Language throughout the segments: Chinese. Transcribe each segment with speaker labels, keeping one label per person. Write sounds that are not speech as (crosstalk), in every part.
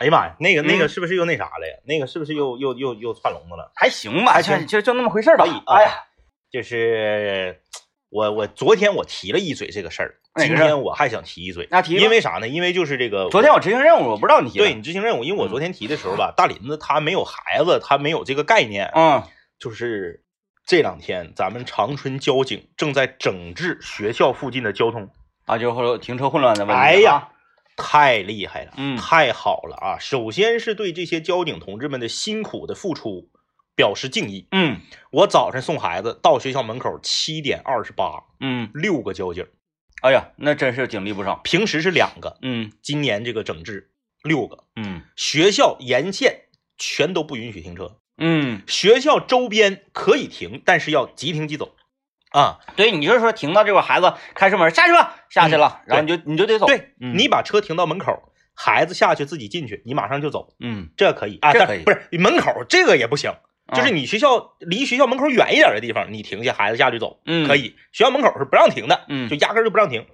Speaker 1: 哎呀妈呀，那个那个
Speaker 2: 嗯
Speaker 1: 是不是又那啥了呀？那个是不是又又又又窜笼子了？
Speaker 2: 还行吧，
Speaker 1: 还行
Speaker 2: 就就就那么回事吧
Speaker 1: 可以。
Speaker 2: 哎呀，
Speaker 1: 就是我我昨天我提了一嘴这个事儿，今天我还想提一嘴，
Speaker 2: 那提
Speaker 1: 因为啥呢？因为就是这个
Speaker 2: 昨天我执行任务，我不知道你提
Speaker 1: 对你执行任务，因为我昨天提的时候吧，大林子他没有孩子，他没有这个概念，
Speaker 2: 嗯
Speaker 1: 就是这两天咱们长春交警正在整治学校附近的交通，
Speaker 2: 啊，就是后停车混乱的问题。
Speaker 1: 哎呀
Speaker 2: 啊，
Speaker 1: 太厉害了，
Speaker 2: 嗯
Speaker 1: 太好了啊！首先是对这些交警同志们的辛苦的付出表示敬意。
Speaker 2: 嗯
Speaker 1: 我早晨送孩子到学校门口七点二十八，
Speaker 2: 嗯，
Speaker 1: 六个交警，
Speaker 2: 哎呀，那真是警力不少。
Speaker 1: 平时是两个，
Speaker 2: 嗯
Speaker 1: 今年这个整治六个，
Speaker 2: 嗯
Speaker 1: 学校沿线全都不允许停车，
Speaker 2: 嗯，
Speaker 1: 学校周边可以停，但是要即停即走。啊，
Speaker 2: 对你就是说停到这块，孩子开车门下去吧，下去了，然后你就你就得走。
Speaker 1: 对、
Speaker 2: 嗯
Speaker 1: 你把车停到门口，孩子下去自己进去，你马上就走，
Speaker 2: 嗯，
Speaker 1: 这可以啊。
Speaker 2: 这可以
Speaker 1: 不是门口这个也不行，就是
Speaker 2: 你
Speaker 1: 你学校离学校门口远一点的地方，你停下，孩子下去走，
Speaker 2: 嗯
Speaker 1: 可以。学校门口是不让停的，
Speaker 2: 嗯
Speaker 1: 就压根就不让停。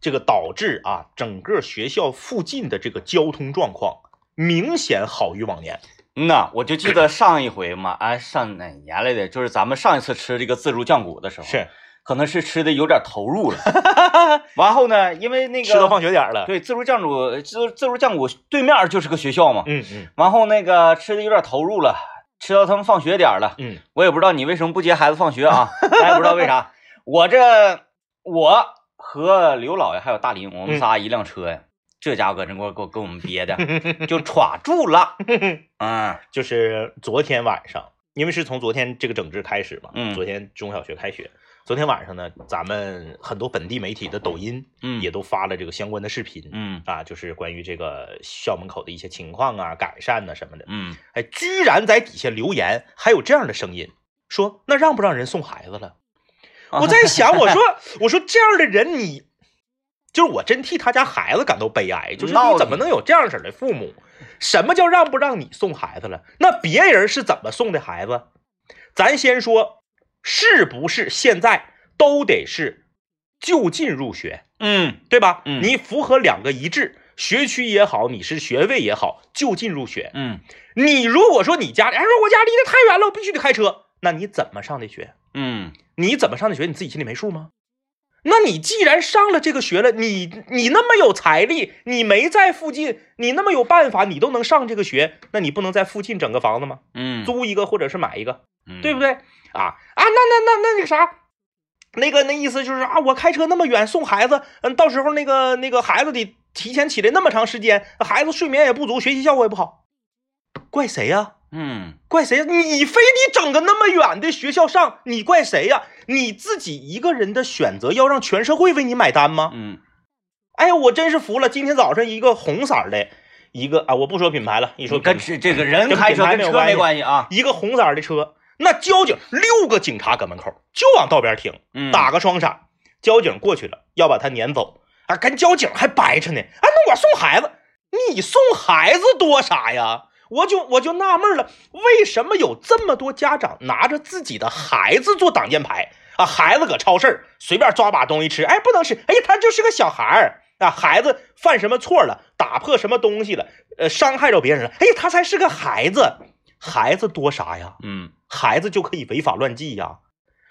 Speaker 1: 这个导致啊，整个学校附近的这个交通状况明显好于往年。
Speaker 2: 嗯呐，我就记得上一回嘛，哎，上哪年来的？就是咱们上一次吃这个自助酱骨的时候，
Speaker 1: 是
Speaker 2: 可能是吃的有点投入了。(laughs) 完后呢，因为那个
Speaker 1: 吃到放学点了。
Speaker 2: 对自助酱骨，自自助酱骨对面就是个学校嘛。
Speaker 1: 嗯嗯
Speaker 2: 完后那个吃的有点投入了，吃到他们放学点了。
Speaker 1: 嗯，
Speaker 2: 我也不知道你为什么不接孩子放学啊，咱也不知道为啥。我这我和刘老爷还有大林，我们仨一辆车呀，这家伙搁这给我给我给我们憋的 (laughs) 就歘住了。(laughs) 嗯
Speaker 1: 就是昨天晚上，因为是从昨天这个整治开始嘛，
Speaker 2: 嗯
Speaker 1: 昨天中小学开学，昨天晚上呢，咱们很多本地媒体的抖音
Speaker 2: 嗯
Speaker 1: 也都发了这个相关的视频，
Speaker 2: 嗯
Speaker 1: 啊，就是关于这个校门口的一些情况啊、改善呐、什么的，
Speaker 2: 嗯
Speaker 1: 哎，居然在底下留言还有这样的声音，说那让不让人送孩子了？我在想，我说 (laughs) 我说这样的人你。就是我真替他家孩子感到悲哀，就是你怎么能有这样式的父母？什么叫让不让你送孩子了？那别人是怎么送的孩子？咱先说，是不是现在都得是就近入学，
Speaker 2: 嗯
Speaker 1: 对吧？
Speaker 2: 嗯
Speaker 1: 你符合两个一致，学区也好，你是学位也好，就近入学。
Speaker 2: 嗯
Speaker 1: 你如果说你家里，哎，说我家离得太远了，我必须得开车，那你怎么上的学？
Speaker 2: 嗯
Speaker 1: 你怎么上的学？你自己心里没数吗？那你既然上了这个学了，你你那么有财力，你没在附近，你那么有办法，你都能上这个学，那你不能在附近整个房子吗？
Speaker 2: 嗯，
Speaker 1: 租一个或者是买一个，对不
Speaker 2: 对？
Speaker 1: 对？啊啊，那那那那那个啥，那个那意思就是啊，我开车那么远送孩子，嗯，到时候那个那个孩子得提前起来那么长时间，孩子睡眠也不足，学习效果也不好，怪谁呀、
Speaker 2: 嗯
Speaker 1: 怪谁呀？你非得整个那么远的学校上，你怪谁呀？你自己一个人的选择要让全社会为你买单吗？
Speaker 2: 嗯
Speaker 1: 哎呀，我真是服了！今天早上一个红色儿的，一个啊，我不说品牌了，一说
Speaker 2: 跟这这个人开车跟车
Speaker 1: 没关系
Speaker 2: 啊。
Speaker 1: 一个红色儿的车，那交警六个警察搁门口就往道边停，
Speaker 2: 嗯，
Speaker 1: 打个双闪，交警过去了，要把他撵走啊，跟交警还掰扯呢。啊，那我送孩子，你送孩子多啥呀？我就我就纳闷了，为什么有这么多家长拿着自己的孩子做挡箭牌啊？孩子搁超市儿随便抓把东西吃，哎，不能吃，哎呀，他就是个小孩儿啊，孩子犯什么错了，打破什么东西了，呃，伤害着别人了，哎呀，他才是个孩子，孩子多啥呀？
Speaker 2: 嗯
Speaker 1: 孩子就可以违法乱纪呀？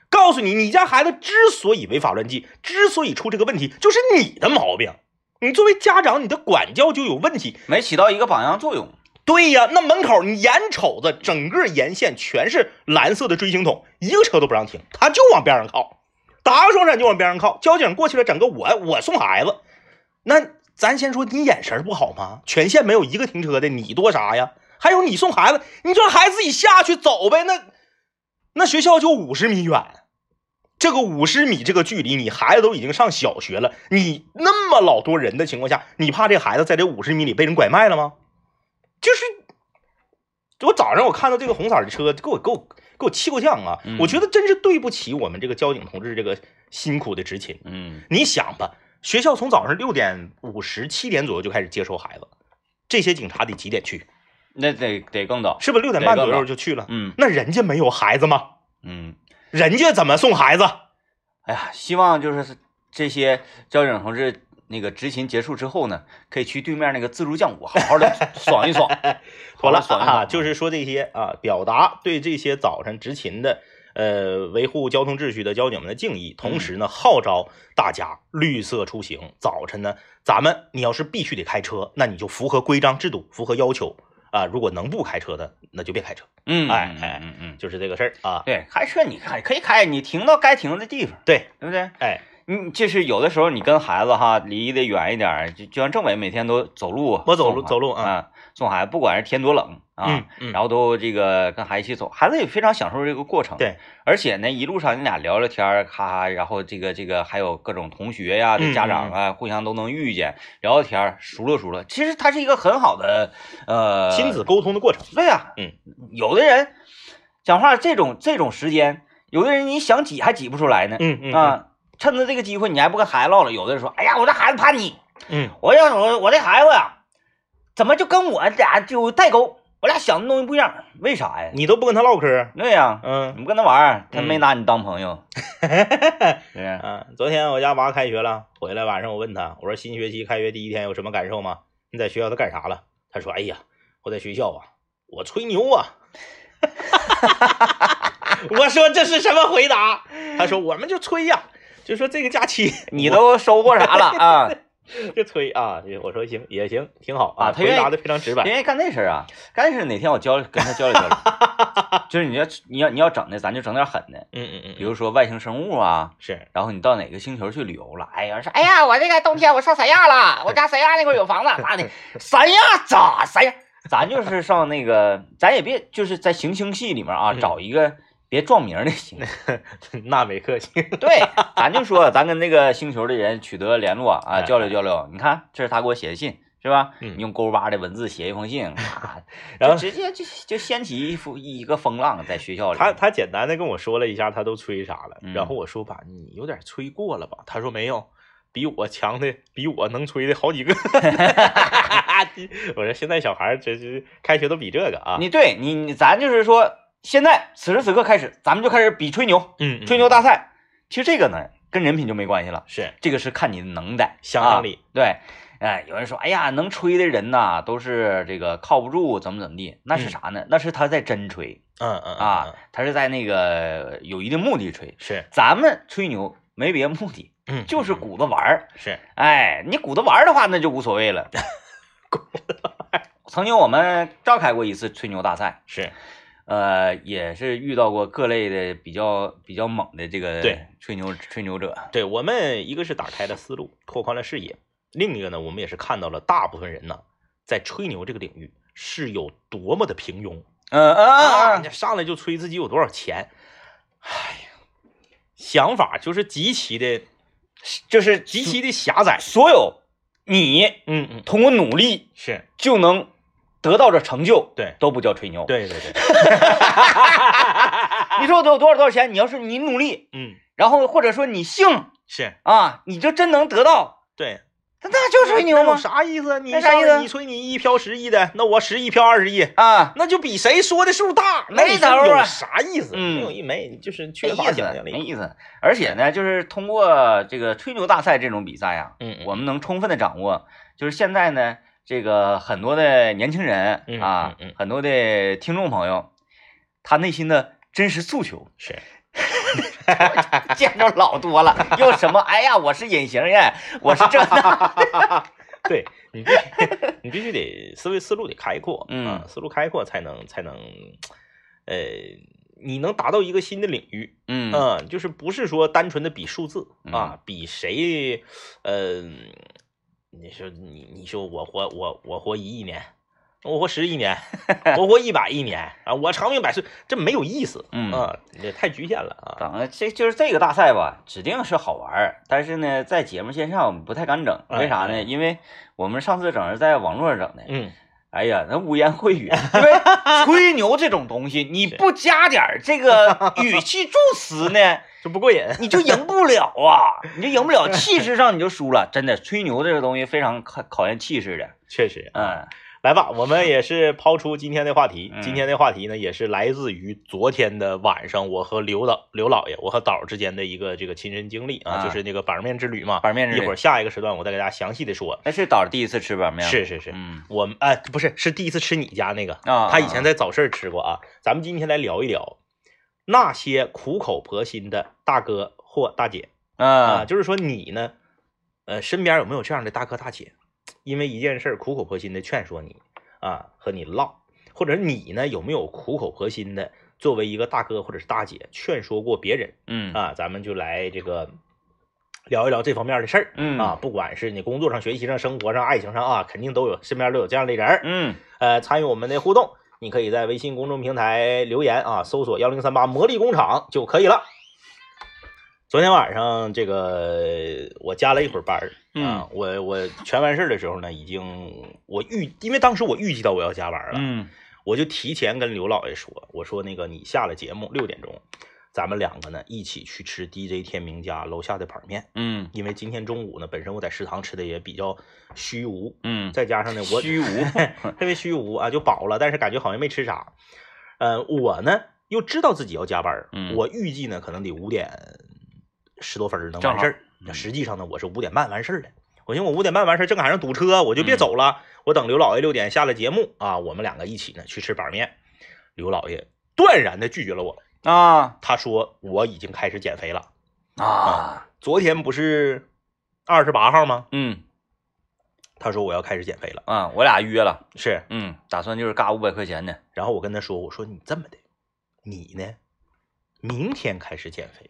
Speaker 1: 告诉你，你家孩子之所以违法乱纪，之所以出这个问题，就是你的毛病。你作为家长，你的管教就有问题。
Speaker 2: 没起到一个榜样作用。
Speaker 1: 对呀，那门口你眼瞅着整个沿线全是蓝色的锥形筒，一个车都不让停，他就往边上靠，打个双闪就往边上靠。交警过去了，整个我我送孩子，那咱先说你眼神不好吗？全县没有一个停车的，你多啥呀？还有你送孩子，你就让孩子自己下去走呗。那那学校就五十米远，这个五十米这个距离，你孩子都已经上小学了，你那么老多人的情况下，你怕这孩子在这五十米里被人拐卖了吗？就是，我早上我看到这个红色的车，给我给我给我气够呛啊！
Speaker 2: 嗯
Speaker 1: 我觉得真是对不起我们这个交警同志这个辛苦的执勤。
Speaker 2: 嗯
Speaker 1: 你想吧，学校从早上六点五十七点左右就开始接收孩子，这些警察得几点去？
Speaker 2: 那得得更早。
Speaker 1: 是不是六点半左右就去了？
Speaker 2: 嗯
Speaker 1: 那人家没有孩子吗？
Speaker 2: 嗯，
Speaker 1: 人家怎么送孩子？
Speaker 2: 哎呀，希望就是这些交警同志那个执勤结束之后呢，可以去对面那个自助酱屋好好的爽一爽。(laughs)
Speaker 1: 妥了就是说这些啊，表达对这些早晨执勤的。呃，维护交通秩序的交警们的敬意，同时呢，号召大家绿色出行。早晨呢，咱们你要是必须得开车，那你就符合规章制度，符合要求啊。如果能不开车的，那就别开车。
Speaker 2: 嗯，
Speaker 1: 哎哎
Speaker 2: 嗯嗯，
Speaker 1: 就是这个事儿啊。
Speaker 2: 对，开车你开可以开，你停到该停的地方，
Speaker 1: 对
Speaker 2: 对不对？
Speaker 1: 哎，
Speaker 2: 你就是有的时候你跟孩子哈离得远一点，就就像政委每天都走路，
Speaker 1: 我走路走路啊
Speaker 2: 啊，送孩子，不管是天多冷啊
Speaker 1: 嗯，嗯，
Speaker 2: 然后都这个跟孩子一起走，孩子也非常享受这个过程。
Speaker 1: 对，
Speaker 2: 而且呢，一路上你俩聊聊天儿，咔咔，然后这个这个还有各种同学呀、家长啊，互相都能遇见，聊聊天儿，熟络熟络。其实它是一个很好的呃
Speaker 1: 亲子沟通的过程。
Speaker 2: 对呀、
Speaker 1: 嗯，
Speaker 2: 有的人讲话这种这种时间，有的人你想挤还挤不出来呢。
Speaker 1: 嗯嗯
Speaker 2: 啊，趁着这个机会，你还不跟孩子唠了。有的人说：“哎呀，我这孩子叛逆，
Speaker 1: 嗯
Speaker 2: 我要我我这孩子呀，怎么就跟我俩就代沟？我俩想的东西不一样，为啥呀？
Speaker 1: 你都不跟他唠嗑。
Speaker 2: 对呀、
Speaker 1: 嗯
Speaker 2: 你不跟他玩，他
Speaker 1: 嗯
Speaker 2: 没拿你当朋友，(laughs) 是不是？
Speaker 1: 啊，昨天我家娃开学了，回来晚上我问他，我说新学期开学第一天有什么感受吗？你在学校都干啥了？他说，哎呀，我在学校啊，我吹牛啊。(laughs) (laughs) 我说这是什么回答？他说我们就吹呀，就说这个假期 (laughs)
Speaker 2: 你都收获啥了 (laughs) 啊？
Speaker 1: 就吹啊。我说行也行，挺好
Speaker 2: 啊他愿意
Speaker 1: 回答的非常直白。
Speaker 2: 因为干那事儿啊，干那事儿哪天我交跟他交流交流，(laughs) 就是你要你要你要整的，咱就整点狠的，
Speaker 1: 嗯嗯嗯，
Speaker 2: 比如说外星生物啊，
Speaker 1: 是
Speaker 2: 然后你到哪个星球去旅游了？哎呀，说哎呀，我这个冬天我上三亚了，我家三亚那块儿有房子，咋的？三亚咋三亚？咱就是上那个，咱也别就是在行星系里面啊，
Speaker 1: 嗯
Speaker 2: 找一个别撞名儿的星。(laughs)
Speaker 1: 纳美克星。
Speaker 2: 对，咱就说咱跟那个星球的人取得联络啊，
Speaker 1: 哎
Speaker 2: 交流交流。你看，这是他给我写的信，是吧？
Speaker 1: 嗯
Speaker 2: 你用勾巴的文字写一封信，(laughs) 啊，(laughs)
Speaker 1: 然后
Speaker 2: 直接就就掀起一幅一个风浪在学校里。
Speaker 1: 他他简单的跟我说了一下，他都吹啥了。
Speaker 2: 嗯
Speaker 1: 然后我说吧，你有点吹过了吧？他说没有，比我强的，比我能吹的好几个。我说现在小孩这这开学都比这个啊。
Speaker 2: 你对你你咱就是说，现在此时此刻开始，咱们就开始比吹牛，
Speaker 1: 嗯，
Speaker 2: 吹牛大赛。其实这个呢，跟人品就没关系了，
Speaker 1: 是
Speaker 2: 这个是看你的能耐、
Speaker 1: 想象力。
Speaker 2: 啊。对，哎，有人说，哎呀，能吹的人呐，都是这个靠不住，怎么怎么地？那是啥呢？那是他在真吹
Speaker 1: 嗯嗯嗯
Speaker 2: 啊
Speaker 1: 嗯，
Speaker 2: 他是在那个有一定目的吹。
Speaker 1: 是
Speaker 2: 咱们吹牛没别的目的，
Speaker 1: 嗯
Speaker 2: 就是鼓捣玩儿。
Speaker 1: 是
Speaker 2: 哎，你鼓捣玩儿的话，那就无所谓了。(laughs) 曾经我们召开过一次吹牛大赛，
Speaker 1: 是
Speaker 2: 呃，也是遇到过各类的比较比较猛的这个
Speaker 1: 对
Speaker 2: 吹牛吹牛者。
Speaker 1: 对我们一个是打开了思路，拓宽了视野，另一个呢，我们也是看到了大部分人呢在吹牛这个领域是有多么的平庸。
Speaker 2: 嗯嗯
Speaker 1: 啊，
Speaker 2: 嗯
Speaker 1: 你上来就吹自己有多少钱，哎呀，想法就是极其的、
Speaker 2: 就是
Speaker 1: 极其的狭窄。
Speaker 2: 所有你
Speaker 1: 嗯嗯，
Speaker 2: 通过努力
Speaker 1: 是
Speaker 2: 就能得到的成就，
Speaker 1: 对
Speaker 2: 都不叫吹牛。，
Speaker 1: 对对对，(laughs)
Speaker 2: 你说我得有多少多少钱？你要是你努力，
Speaker 1: 嗯，
Speaker 2: 然后或者说你幸
Speaker 1: 是
Speaker 2: 啊，你就真能得到，
Speaker 1: 对。
Speaker 2: 那那就吹牛吗？
Speaker 1: 啥意思？你
Speaker 2: 啥意思
Speaker 1: 你吹你一飘十亿的，那我十亿飘二十亿，
Speaker 2: 啊，
Speaker 1: 那就比谁说的数大，
Speaker 2: 没头啊
Speaker 1: 啥意思？
Speaker 2: 嗯
Speaker 1: 没有一没，就是
Speaker 2: 没
Speaker 1: 缺乏想象，力。
Speaker 2: 没意思。而且呢，就是通过这个吹牛大赛这种比赛啊，
Speaker 1: 嗯，嗯
Speaker 2: 我们能充分的掌握，就是现在呢，这个很多的年轻人
Speaker 1: 嗯
Speaker 2: 啊
Speaker 1: 嗯嗯，
Speaker 2: 很多的听众朋友，他内心的真实诉求
Speaker 1: 是。(laughs)
Speaker 2: 见着老多了，又什么？哎呀，我是隐形人，我是这那，(laughs)
Speaker 1: 对你必须你必须得思维思路得开阔，
Speaker 2: 嗯
Speaker 1: 啊，思路开阔才能才能，呃，你能达到一个新的领域，
Speaker 2: 嗯
Speaker 1: 嗯，就是不是说单纯的比数字
Speaker 2: 嗯
Speaker 1: 啊，比谁，呃，你说你你说我活我我活一亿年，我活十亿年，我活一百亿年啊，我长命百岁，这没有意思，
Speaker 2: 嗯
Speaker 1: 啊，这太局限了啊，
Speaker 2: 等这就是这个大赛吧，指定是好玩儿，但是呢，在节目线上我们不太敢整，为啥呢？因为我们上次整是在网络上整的，
Speaker 1: 嗯，
Speaker 2: 哎呀，那污言秽语，(laughs) 因为吹牛这种东西，你不加点儿这个语气助词呢，
Speaker 1: 就不过瘾，
Speaker 2: 你就赢不了啊，你就赢不了，气势上你就输了。真的，吹牛这个东西非常考考验气势的。
Speaker 1: 确实，
Speaker 2: 嗯
Speaker 1: 来吧，我们也是抛出今天的话题。
Speaker 2: 嗯
Speaker 1: 今天的话题呢，也是来自于昨天的晚上，我和刘导、刘老爷，我和导之间的一个这个亲身经历啊，
Speaker 2: 啊
Speaker 1: 就是那个板面之旅嘛。
Speaker 2: 板面之旅
Speaker 1: 一会儿下一个时段，我再给大家详细的说。
Speaker 2: 那是导第一次吃板面吗，
Speaker 1: 是是是，
Speaker 2: 嗯
Speaker 1: 我们哎不是是第一次吃你家那个，
Speaker 2: 啊，
Speaker 1: 他以前在早市吃过啊。咱们今天来聊一聊那些苦口婆心的大哥或大姐啊，
Speaker 2: 啊，
Speaker 1: 就是说你呢，呃，身边有没有这样的大哥大姐，因为一件事儿苦口婆心的劝说你啊，和你唠，或者你呢有没有苦口婆心的作为一个大哥或者是大姐劝说过别人
Speaker 2: 嗯？
Speaker 1: 啊？咱们就来这个聊一聊这方面的事儿
Speaker 2: 嗯。
Speaker 1: 啊，不管是你工作上、学习上、生活上、爱情上啊，肯定都有身边都有这样的人。
Speaker 2: 嗯。
Speaker 1: 呃，参与我们的互动，你可以在微信公众平台留言啊，搜索幺零三八魔力工厂就可以了。昨天晚上这个我加了一会儿班儿啊，我我全完事儿的时候呢，已经我预，因为当时我预计到我要加班了，
Speaker 2: 嗯
Speaker 1: 我就提前跟刘老爷说，我说那个你下了节目六点钟，咱们两个呢一起去吃 DJ 天明家楼下的板面，
Speaker 2: 嗯
Speaker 1: 因为今天中午呢，本身我在食堂吃的也比较虚无，
Speaker 2: 嗯，
Speaker 1: 再加上呢我
Speaker 2: 虚无，(laughs)
Speaker 1: 特别虚无啊，就饱了，但是感觉好像没吃啥。呃，我呢又知道自己要加班，
Speaker 2: 嗯
Speaker 1: 我预计呢可能得五点十多分能完事儿。
Speaker 2: 嗯
Speaker 1: 实际上呢，我是五点半完事儿的。我寻思我五点半完事儿，正赶上堵车，我就别
Speaker 2: 嗯
Speaker 1: 走了。我等刘老爷六点下了节目啊，我们两个一起呢去吃板面。刘老爷断然的拒绝了我，
Speaker 2: 啊
Speaker 1: 他说我已经开始减肥了。
Speaker 2: 啊，
Speaker 1: 昨天不是二十八号吗？
Speaker 2: 嗯
Speaker 1: 他说我要开始减肥了，
Speaker 2: 啊，我俩约了，
Speaker 1: 是。
Speaker 2: 嗯，打算就是嘎五百块钱的，
Speaker 1: 然后我跟他说，我说你这么的，你呢，明天开始减肥，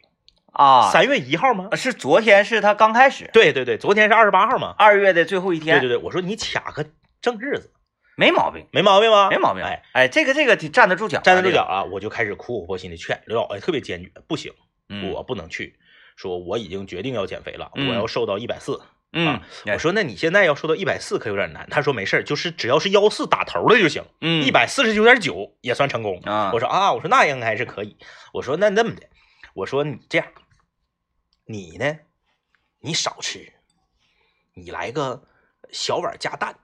Speaker 2: 啊，
Speaker 1: 三月一号吗？
Speaker 2: 是昨天是他刚开始，
Speaker 1: 对对对，昨天是二十八号嘛。
Speaker 2: 二月的最后一天，
Speaker 1: 对对对，我说你卡个正日子，
Speaker 2: 没毛病，
Speaker 1: 没毛病吧？
Speaker 2: 没毛病，
Speaker 1: 哎，
Speaker 2: 哎，这个这个挺站得住脚啊，
Speaker 1: 站得住，脚啊，我就开始苦口婆心的劝刘老爷，特别坚决，不行，
Speaker 2: 嗯
Speaker 1: 我不能去，说我已经决定要减肥了，
Speaker 2: 嗯
Speaker 1: 我要瘦到一百四。
Speaker 2: 嗯，
Speaker 1: 我说那你现在要瘦到一百四可有点难。他说没事儿，就是只要是幺四打头的就行，
Speaker 2: 嗯
Speaker 1: 一百四十九点九也算成功。
Speaker 2: 啊，
Speaker 1: 我说啊，我说那应该是可以。我说那那么的，我说你这样，你呢，你少吃，你来个小碗加蛋，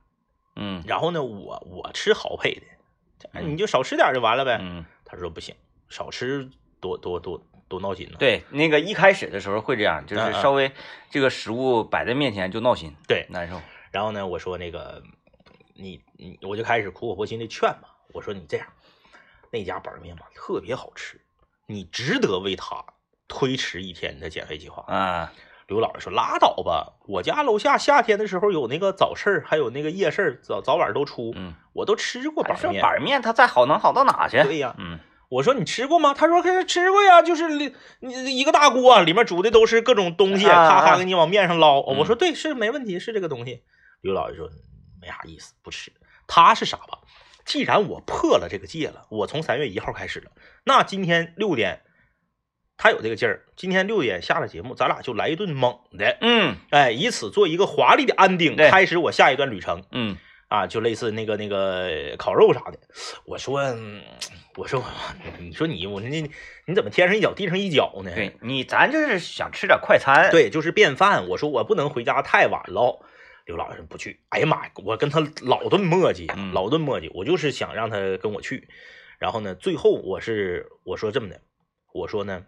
Speaker 2: 嗯。
Speaker 1: 然后呢，我我吃好配的，
Speaker 2: 嗯。
Speaker 1: 你就少吃点就完了呗。
Speaker 2: 嗯，
Speaker 1: 他说不行，少吃多多多多闹心呢。
Speaker 2: 对，那个一开始的时候会这样，就是稍微这个食物摆在面前就闹心，
Speaker 1: 对。
Speaker 2: 难受，
Speaker 1: 然后呢，我说那个你你我就开始苦口婆心的劝嘛，我说你这样，那家板面嘛特别好吃，你值得为他推迟一天的减肥计划。
Speaker 2: 啊，
Speaker 1: 刘老爷说拉倒吧，我家楼下夏天的时候有那个早市，还有那个夜市，早早晚都出，
Speaker 2: 嗯，
Speaker 1: 我都吃过板面。
Speaker 2: 板面它再好能好到哪去？
Speaker 1: 对呀，
Speaker 2: 嗯
Speaker 1: 我说你吃过吗？他说可是吃过呀，就是里你一个大锅，里面煮的都是各种东西，
Speaker 2: 啊
Speaker 1: 咔咔
Speaker 2: 啊
Speaker 1: 给你往面上捞。
Speaker 2: 嗯
Speaker 1: 我说对，是没问题，是这个东西。刘老爷说没啥意思，不吃。他是傻吧？既然我破了这个戒了，我从三月一号开始了，那今天六点，他有这个劲儿，今天六点下了节目，咱俩就来一顿猛的，
Speaker 2: 嗯
Speaker 1: 哎，以此做一个华丽的安定，
Speaker 2: 对
Speaker 1: 开始我下一段旅程。
Speaker 2: 嗯
Speaker 1: 啊，就类似那个那个烤肉啥的。我说，嗯我说，你说你，我说你你怎么天上一脚地上一脚呢？
Speaker 2: 对你咱就是想吃点快餐，，
Speaker 1: 对，就是便饭。我说我不能回家太晚了。刘老师不去，哎呀妈呀，我跟他老顿磨叽，
Speaker 2: 嗯
Speaker 1: 老顿磨叽。我就是想让他跟我去，然后呢，最后我是我说这么的，我说呢，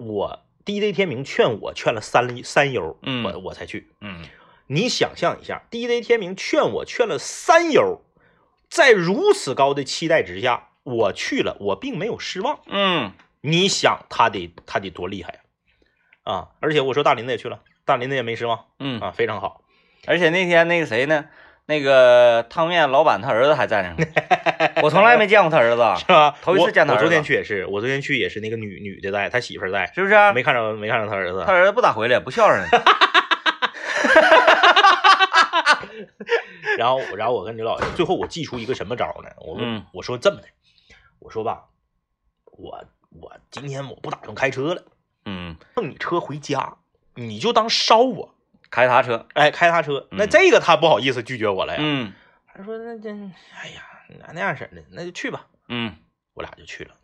Speaker 1: 我 DJ 天明劝我劝了三三优，
Speaker 2: 嗯
Speaker 1: 我我才去。
Speaker 2: 嗯
Speaker 1: 你想象一下，DJ 天明劝我劝了三优，在如此高的期待之下，我去了，我并没有失望。
Speaker 2: 嗯
Speaker 1: 你想他得他得多厉害呀、啊！而且我说大林子也去了，大林子也没失望
Speaker 2: 嗯，
Speaker 1: 啊，非常好。
Speaker 2: 而且那天那个谁呢？那个汤面老板他儿子还在那呢，我从来没见过他儿子，(laughs)
Speaker 1: 是吧？
Speaker 2: 头一次见他
Speaker 1: 我。我昨天去也是，我昨天去也是那个女女的在，他媳妇儿在，
Speaker 2: 是不是？
Speaker 1: 没看着没看着他儿子
Speaker 2: 他。儿子不咋回来，不孝顺。(laughs)
Speaker 1: 然后然后我跟刘老爷，最后我祭出一个什么招呢？我我说这么的，我说吧，我我今天我不打算开车了。
Speaker 2: 嗯，
Speaker 1: 弄你车回家，你就当烧我，
Speaker 2: 开他车。
Speaker 1: 哎，开他车。那
Speaker 2: 嗯
Speaker 1: 这个他不好意思拒绝我了呀。
Speaker 2: 嗯
Speaker 1: 他说那这，哎呀，那那样式的，那就去吧。
Speaker 2: 嗯
Speaker 1: 我俩就去了。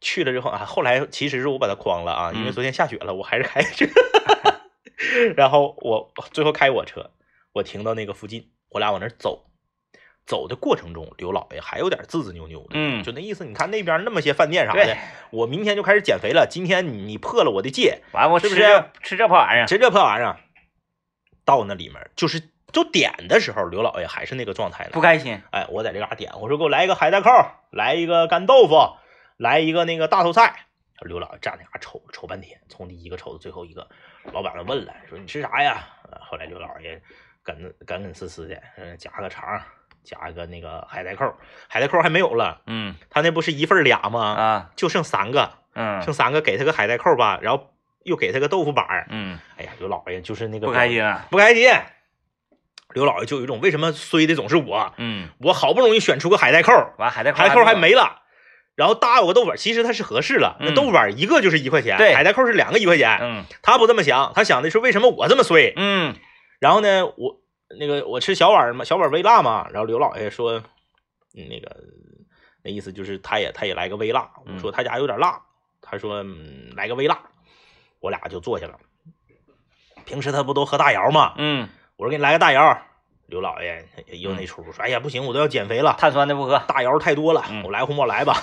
Speaker 1: 去了之后啊，后来其实是我把他诓了啊，因为
Speaker 2: 嗯
Speaker 1: 昨天下雪了，我还是开车。然后我最后开我车，我停到那个附近我俩往那儿走，走的过程中，刘老爷还有点自自扭扭的，
Speaker 2: 嗯
Speaker 1: 就那意思，你看那边那么些饭店啥的，我明天就开始减肥了，今天你你破了我的戒，
Speaker 2: 完我吃
Speaker 1: 是不是
Speaker 2: 这吃这破玩意儿？
Speaker 1: 吃这破玩意儿，到那里面就是就点的时候，刘老爷还是那个状态呢
Speaker 2: 不。开心。
Speaker 1: 哎，我在这嘎点，我说给我来一个海带扣，来一个干豆腐，来一个那个大头菜。刘老爷站那嘎瞅瞅半天，从第一个瞅到最后一个，老板们问了，说你吃啥呀？呃后来刘老爷跟跟跟死死的，嗯，加个肠，加个那个海带扣，海带扣还没有了，
Speaker 2: 嗯
Speaker 1: 他那不是一份俩吗？
Speaker 2: 啊
Speaker 1: 就剩三个，
Speaker 2: 嗯
Speaker 1: 剩三个，给他个海带扣吧，然后又给他个豆腐板儿。
Speaker 2: 嗯，
Speaker 1: 哎呀，刘老爷就是那个
Speaker 2: 不开，心啊。
Speaker 1: 不开心。刘老爷就有一种为什么衰的总是我，
Speaker 2: 嗯，
Speaker 1: 我好不容易选出个海带扣，
Speaker 2: 完海带
Speaker 1: 海带扣还
Speaker 2: 没
Speaker 1: 没了，然后搭有个豆腐板，其实他是合适了，那
Speaker 2: 嗯
Speaker 1: 豆腐板一个就是一块钱，
Speaker 2: 对
Speaker 1: 海带扣是两个一块钱，
Speaker 2: 嗯
Speaker 1: 他不这么想，他想的是为什么我这么衰？
Speaker 2: 嗯
Speaker 1: 然后呢，我那个我吃小碗嘛，小碗微辣嘛，然后刘老爷说，嗯那个那意思就是他也他也来个微辣，我说他家有点辣，他说嗯来个微辣，我俩就坐下了。平时他不都喝大窑吗？
Speaker 2: 嗯，
Speaker 1: 我说给你来个大窑，刘老爷又那出说，哎呀不行，我都要减肥了，
Speaker 2: 碳酸的不喝。
Speaker 1: 大窑太多了，
Speaker 2: 嗯
Speaker 1: 我来红宝来吧，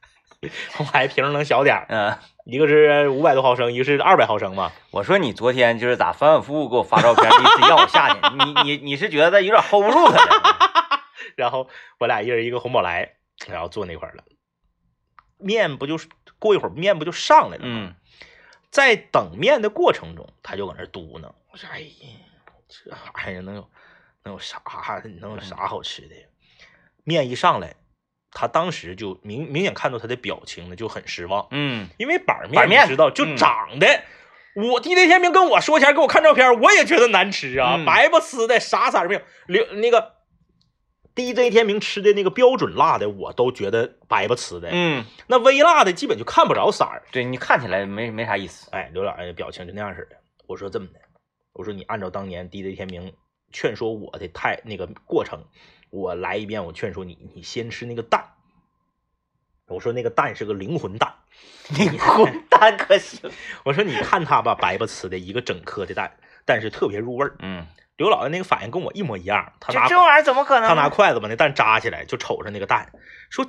Speaker 1: (laughs) 红宝来瓶能小点儿，
Speaker 2: 嗯，
Speaker 1: 一个是五百多毫升，一个是二百毫升嘛。
Speaker 2: 我说你昨天就是咋反反复复给我发照片，意思要我下去，你你你是觉得有点 hold 不住他了？(laughs)
Speaker 1: 然后我俩一人一个红宝来，然后坐那块儿了。面不就是过一会儿面不就上来了吗？
Speaker 2: 嗯
Speaker 1: 在等面的过程中，他就搁那嘟囔：“我说，哎呀，这玩意儿能有能有啥能有啥好吃的呀？”面一上来，他当时就明明显看到他的表情呢就很失望，
Speaker 2: 嗯
Speaker 1: 因为板面
Speaker 2: 板面
Speaker 1: 你知道就
Speaker 2: 嗯
Speaker 1: 长得。我地雷天明跟我说前给我看照片，我也觉得难吃啊，
Speaker 2: 嗯
Speaker 1: 白不呲的，啥色儿没有。留那个 DJ 天明吃的那个标准辣的，我都觉得白不呲的。
Speaker 2: 嗯，
Speaker 1: 那微辣的基本就看不着色儿。
Speaker 2: 对你看起来没没啥意思。
Speaker 1: 哎，刘老爷的表情就那样式的。我说这么的，我说你按照当年 DJ 天明劝说我的太那个过程，我来一遍，我劝说你，你先吃那个蛋。我说那个蛋是个灵魂蛋，
Speaker 2: 你混蛋可行？(laughs)
Speaker 1: 我说你看它吧，白不呲的一个整颗的蛋，但是特别入味儿。
Speaker 2: 嗯，
Speaker 1: 刘老爷那个反应跟我一模一样，他拿
Speaker 2: 这这玩意儿怎么可能？
Speaker 1: 他拿筷子把那蛋扎起来，就瞅着那个蛋，说，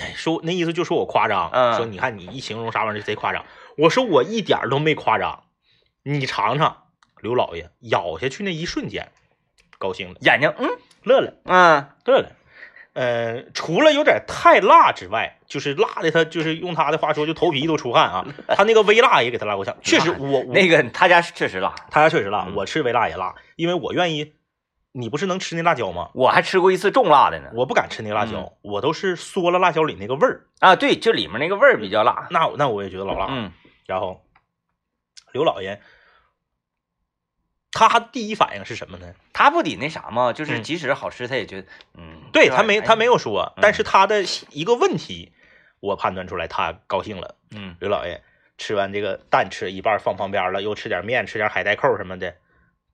Speaker 1: 哎说那意思就说我夸张，
Speaker 2: 嗯
Speaker 1: 说你看你一形容啥玩意儿就贼夸张。我说我一点都没夸张，你尝尝。刘老爷咬下去那一瞬间，高兴了，
Speaker 2: 眼睛，嗯
Speaker 1: 乐了，
Speaker 2: 嗯
Speaker 1: 乐了。呃，除了有点太辣之外，就是辣的他就是用他的话说就头皮都出汗啊。(laughs) 他那个微辣也给他辣过呛，确实我我
Speaker 2: 那个他家确实辣，
Speaker 1: 他家确实辣，
Speaker 2: 嗯
Speaker 1: 我吃微辣也辣，因为我愿意。你不是能吃那辣椒吗？
Speaker 2: 我还吃过一次重辣的呢。
Speaker 1: 我不敢吃那个辣椒，
Speaker 2: 嗯
Speaker 1: 我都是嗦了辣椒里那个味儿。
Speaker 2: 啊，对，就里面那个味儿比较辣。
Speaker 1: 那我那我也觉得老辣。
Speaker 2: 嗯
Speaker 1: 然后刘老爷他第一反应是什么呢？
Speaker 2: 他不得那啥吗？就是
Speaker 1: 嗯
Speaker 2: 即使好吃，他也觉得，嗯，
Speaker 1: 对他没他没有说，
Speaker 2: 嗯
Speaker 1: 但是他的一个问题，我判断出来他高兴了。
Speaker 2: 嗯
Speaker 1: 刘老爷吃完这个蛋吃一半放旁边了，又吃点面，吃点海带扣什么的，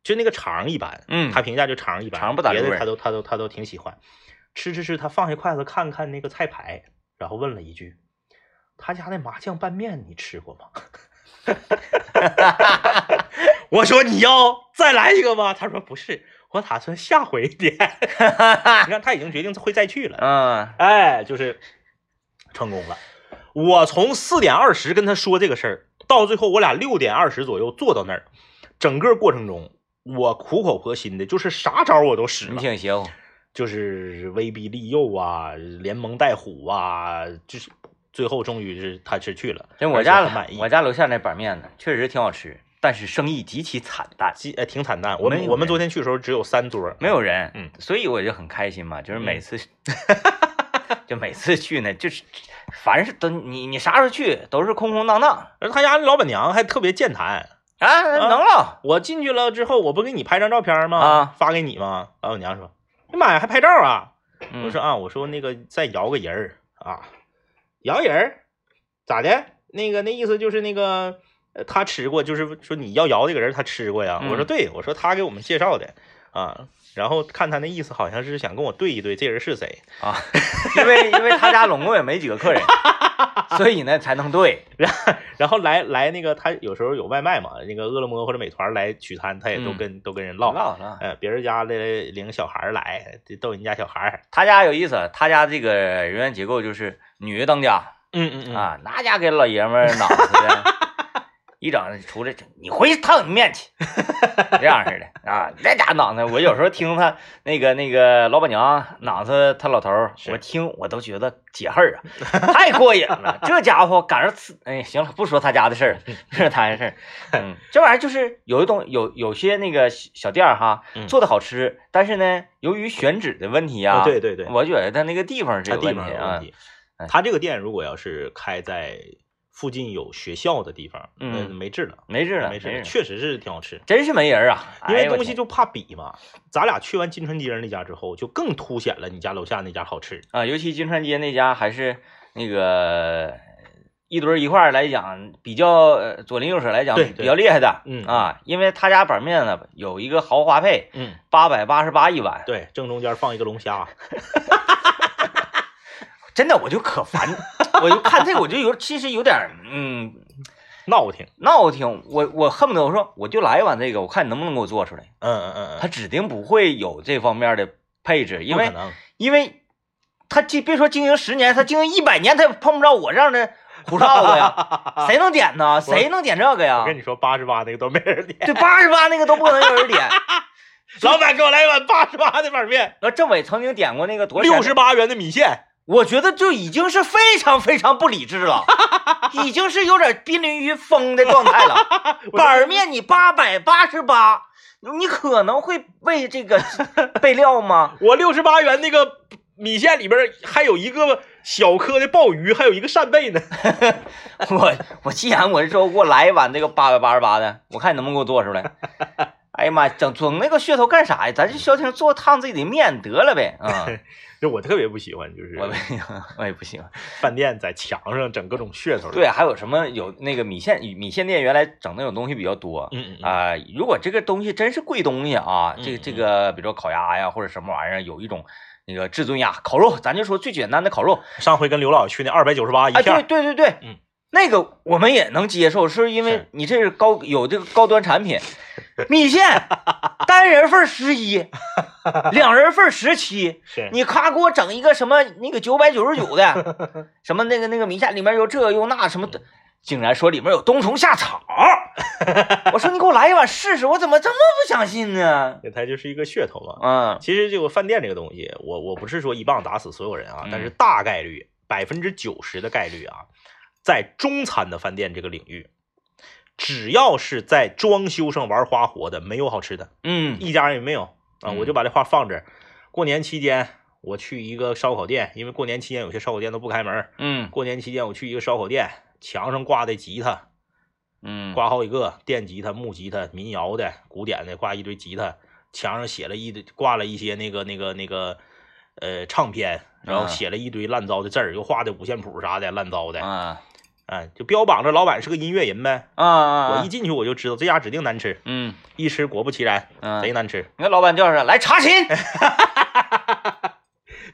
Speaker 1: 就那个肠一般。
Speaker 2: 嗯，
Speaker 1: 他评价就肠一般，
Speaker 2: 肠不咋
Speaker 1: 别的他都他都他都挺喜欢。吃吃吃，他放下筷子看看那个菜牌，然后问了一句：“他家那麻酱拌面你吃过吗？” (laughs) 我说：“你要再来一个吗？”他说：“不是，我打算下回点。(laughs) ”你看他已经决定会再去了，
Speaker 2: 嗯
Speaker 1: 哎，就是成功了。我从四点二十跟他说这个事儿，到最后我俩六点二十左右坐到那儿，整个过程中我苦口婆心的，就是啥招我都使
Speaker 2: 你
Speaker 1: 了，
Speaker 2: 挺邪乎。
Speaker 1: 就是威逼利诱啊，连蒙带唬啊，就是最后终于是他是去了，
Speaker 2: 这我家
Speaker 1: 很满意，
Speaker 2: 我家楼下那板面呢，确实挺好吃，但是生意极其惨淡，
Speaker 1: 极呃挺惨淡。我们我们昨天去的时候只有三桌，
Speaker 2: 没有人。
Speaker 1: 嗯，
Speaker 2: 所以我就很开心嘛，就是每次，(laughs) 就每次去呢，就是凡是都你你啥时候去都是空空荡荡
Speaker 1: 而他家老板娘还特别健谈。
Speaker 2: 啊，能了。
Speaker 1: 我进去了之后，我不给你拍张照片吗？
Speaker 2: 啊，
Speaker 1: 发给你吗？老板娘说：“哎呀妈呀，还拍照啊！”
Speaker 2: 嗯
Speaker 1: 我说啊，我说那个再摇个人儿啊，摇人儿咋的？那个那意思就是那个呃他吃过，就是说你要摇这个人他吃过呀。
Speaker 2: 嗯
Speaker 1: 我说对，我说他给我们介绍的。啊。然后看他那意思，好像是想跟我对一对，这人是谁？
Speaker 2: 啊，因为因为他家拢共也没几个客人，(laughs) 所以呢才能对。
Speaker 1: 然后来来那个他有时候有外卖嘛，那个饿了么或者美团来取餐，他也都
Speaker 2: 嗯
Speaker 1: 跟、都跟人唠。
Speaker 2: 唠唠，
Speaker 1: 呃，别人家的领小孩来，逗人家小孩。
Speaker 2: 他家有意思，他家这个人员结构就是女的当家
Speaker 1: 嗯嗯嗯，
Speaker 2: 啊，那家给老爷们儿脑子的，一整出来，你回去烫你面去，这样似的啊，那家脑子，我有时候听他那个那个老板娘脑子他老头儿，我听我都觉得解恨儿啊，太过瘾了，这家伙赶上次，哎，行了，不说他家的事儿，这是他的事儿，嗯，这玩意儿就是有一种有有些那个小小店儿哈
Speaker 1: 嗯，
Speaker 2: 做的好吃，但是呢，由于选址的问题呀、
Speaker 1: 啊对对对，
Speaker 2: 我觉得他那个地方是有问题。
Speaker 1: 他这个店如果要是开在附近有学校的地方，
Speaker 2: 嗯
Speaker 1: 没治了，
Speaker 2: 没治了，
Speaker 1: 没治了，确实是挺好吃。
Speaker 2: 真是没人啊，
Speaker 1: 因为东西就怕比嘛，咱俩去完金川街那家之后，就更凸显了你家楼下那家好吃。
Speaker 2: 啊，尤其金川街那家还是那个一堆一块儿来讲，比较呃左邻右舍来讲比较厉害的，
Speaker 1: 嗯
Speaker 2: 啊，因为他家板面呢有一个豪华配，
Speaker 1: 嗯，
Speaker 2: 八百八十八一碗，
Speaker 1: 对，正中间放一个龙虾，(laughs)
Speaker 2: 真的我就可烦，(laughs) 我就看这个我就有其实有点嗯
Speaker 1: 闹挺。
Speaker 2: 闹挺，我我恨不得我说我就来一碗这个，我看你能不能给我做出来，
Speaker 1: 嗯嗯嗯
Speaker 2: 他
Speaker 1: 嗯，
Speaker 2: 指定不会有这方面的配置，因为。因为他经别说经营十年，他经营一百年，他也碰不着我这样的胡哨子呀。(laughs) 谁能点呢？谁能点这个呀
Speaker 1: 我？跟你说，八十八那个都没人点。
Speaker 2: 对，八十八那个都不可能有人点。(laughs)
Speaker 1: 老板，给我来一碗八十八的板面，
Speaker 2: 那政委曾经点过那个多
Speaker 1: 六十，八元的米线。
Speaker 2: 我觉得就已经是非常非常不理智了，已经是有点濒临于疯的状态了。(laughs) 板面你八百八十八，你可能会为这个 (laughs) 备料吗？
Speaker 1: 我六十八元那个米线里边还有一个小颗的鲍鱼，还有一个扇贝呢。(laughs)
Speaker 2: 我我既然我是说给我来一碗这个八百八十八的，我看你能不能给我做出来。哎呀妈，整整那个噱头干啥呀？咱就消停做烫自己的面得了呗。啊、(laughs)
Speaker 1: 就我特别不喜欢，就是
Speaker 2: 我我也不喜欢。(laughs)
Speaker 1: 饭店在墙上整各种噱头。，
Speaker 2: 对，还有什么有那个米线米线店原来整那种东西比较多
Speaker 1: 嗯嗯嗯
Speaker 2: 啊、如果这个东西真是贵东西啊，这这个比如说烤鸭呀或者什么玩意儿，有一种那个至尊鸭烤肉，咱就说最简单的烤肉，
Speaker 1: 上回跟刘老去那二百九十八一
Speaker 2: 哎，
Speaker 1: 片
Speaker 2: 对，对对对，
Speaker 1: 嗯，
Speaker 2: 那个我们也能接受，是因为你这是高有这个高端产品，(laughs) 米线单人份十一，(laughs) 两人份十七，
Speaker 1: 是
Speaker 2: 你咔给我整一个什么那个九百九十九的，(laughs) 什么那个那个米线里面有这有那什么的，竟然说里面有冬虫夏草，我说你给我来一碗试试，我怎么这么不相信呢？
Speaker 1: 对它就是一个噱头嘛。
Speaker 2: 嗯
Speaker 1: 其实这个饭店这个东西，我我不是说一棒打死所有人啊，
Speaker 2: 嗯
Speaker 1: 但是大概率百分之九十的概率啊，在中餐的饭店这个领域，只要是在装修上玩花活的，没有好吃的，
Speaker 2: 嗯
Speaker 1: 一家人也没有啊。
Speaker 2: 嗯
Speaker 1: 我就把这话放这儿。过年期间，我去一个烧烤店，因为过年期间有些烧烤店都不开门。
Speaker 2: 嗯
Speaker 1: 过年期间，我去一个烧烤店，墙上挂的吉他，
Speaker 2: 嗯，
Speaker 1: 挂好几个电吉他、木吉他、民谣的、古典的，挂一堆吉他，墙上写了一堆，挂了一些那个那个那个呃唱片，然后
Speaker 2: 嗯
Speaker 1: 写了一堆烂糟的字儿，又画的五线谱啥的，烂糟的，
Speaker 2: 啊
Speaker 1: 哎，就标榜着老板是个音乐人呗。
Speaker 2: 啊啊！
Speaker 1: 我一进去我就知道这家指定难吃，
Speaker 2: 嗯
Speaker 1: 一吃果不其然，
Speaker 2: 嗯，
Speaker 1: 贼难吃。
Speaker 2: 你看老板叫啥来查寝 (laughs)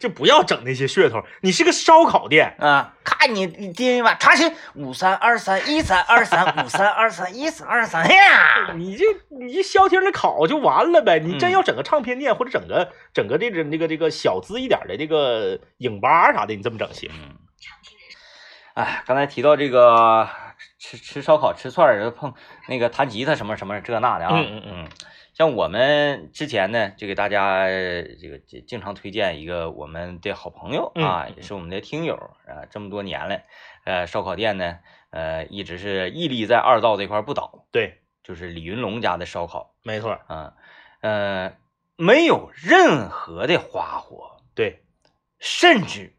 Speaker 1: 就不要整那些噱头，你是个烧烤店，
Speaker 2: 啊，看你你第一碗查寝五三二三一三二三五三二三一三二三呀，(laughs)
Speaker 1: 你这你就消停的烤就完了呗。你真
Speaker 2: 嗯
Speaker 1: 要整个唱片店或者整个整个这个那个这个小资一点的这个影吧啥的，你这么整行？
Speaker 2: 嗯，哎，刚才提到这个吃吃烧烤、吃串儿、碰那个弹吉他什么什么这那的啊，
Speaker 1: 嗯嗯嗯。
Speaker 2: 像我们之前呢，就给大家呃这个经经常推荐一个我们的好朋友啊，
Speaker 1: 嗯
Speaker 2: 也是我们的听友啊，这么多年了，呃，烧烤店呢，呃，一直是屹立在二道这块不倒，
Speaker 1: 对，
Speaker 2: 就是李云龙家的烧烤。
Speaker 1: 没错，
Speaker 2: 啊，呃，没有任何的花活，
Speaker 1: 对，
Speaker 2: 甚至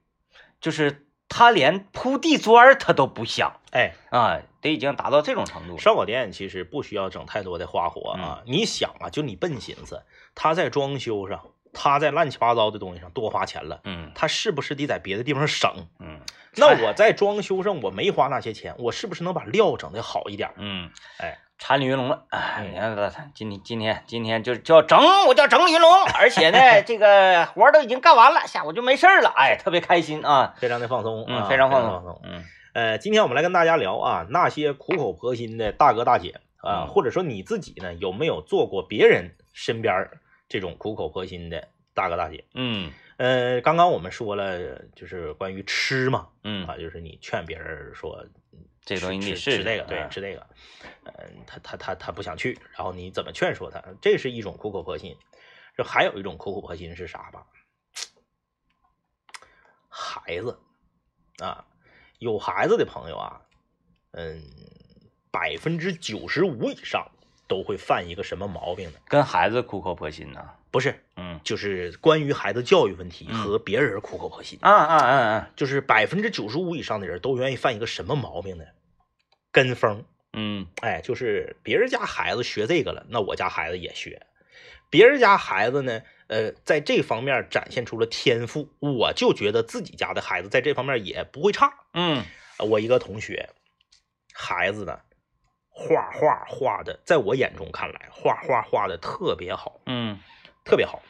Speaker 2: 就是他连铺地砖儿他都不想
Speaker 1: 哎，
Speaker 2: 啊，得已经达到这种程度了。
Speaker 1: 烧烤店其实不需要整太多的花活
Speaker 2: 嗯
Speaker 1: 啊。你想啊，就你笨心思，他在装修上，他在乱七八糟的东西上多花钱了，
Speaker 2: 嗯
Speaker 1: 他是不是得在别的地方省？
Speaker 2: 嗯，
Speaker 1: 那我在装修上我没花那些钱，我是不是能把料整的好一点？
Speaker 2: 嗯，
Speaker 1: 哎，
Speaker 2: 馋李云龙了。哎，
Speaker 1: 嗯。
Speaker 2: 你看今天今天今天就就要整，我叫整李云龙，(laughs) 而且呢，这个活儿都已经干完了，下午就没事儿了，哎，特别开心啊，
Speaker 1: 非常的放松，啊
Speaker 2: 嗯，非常放
Speaker 1: 放
Speaker 2: 松，嗯。
Speaker 1: 呃，今天我们来跟大家聊啊，那些苦口婆心的大哥大姐啊，
Speaker 2: 嗯。
Speaker 1: 或者说你自己呢，有没有做过别人身边这种苦口婆心的大哥大姐？
Speaker 2: 嗯。
Speaker 1: 呃，刚刚我们说了，就是关于吃嘛，
Speaker 2: 嗯，
Speaker 1: 啊，就是你劝别人说
Speaker 2: 这个东西你得
Speaker 1: 吃这个，对，
Speaker 2: 嗯
Speaker 1: 吃这个，嗯，他他他他不想去，然后你怎么劝说他？这是一种苦口婆心。这还有一种苦口婆心是啥吧？孩子啊，有孩子的朋友啊，嗯，百分之九十五以上都会犯一个什么毛病呢？
Speaker 2: 跟孩子苦口婆心呢，
Speaker 1: 不是，
Speaker 2: 嗯
Speaker 1: 就是关于孩子教育问题
Speaker 2: 嗯
Speaker 1: 和别人苦口婆心。
Speaker 2: 啊啊啊啊，
Speaker 1: 就是百分之九十五以上的人都愿意犯一个什么毛病呢？跟风。
Speaker 2: 嗯
Speaker 1: 哎，就是别人家孩子学这个了，那我家孩子也学。别人家孩子呢，呃，在这方面展现出了天赋，我就觉得自己家的孩子在这方面也不会差。
Speaker 2: 嗯
Speaker 1: 呃我一个同学，孩子呢，画画画的，在我眼中看来，画画画的特别好，
Speaker 2: 嗯
Speaker 1: 特别好。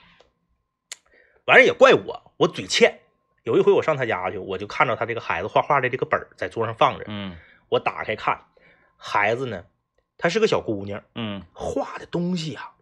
Speaker 1: 完事儿也怪我，我嘴欠。有一回我上他家去，我就看到他这个孩子画画的这个本儿在桌上放着，
Speaker 2: 嗯
Speaker 1: 我打开看，孩子呢，她是个小姑娘，
Speaker 2: 嗯
Speaker 1: 画的东西啊，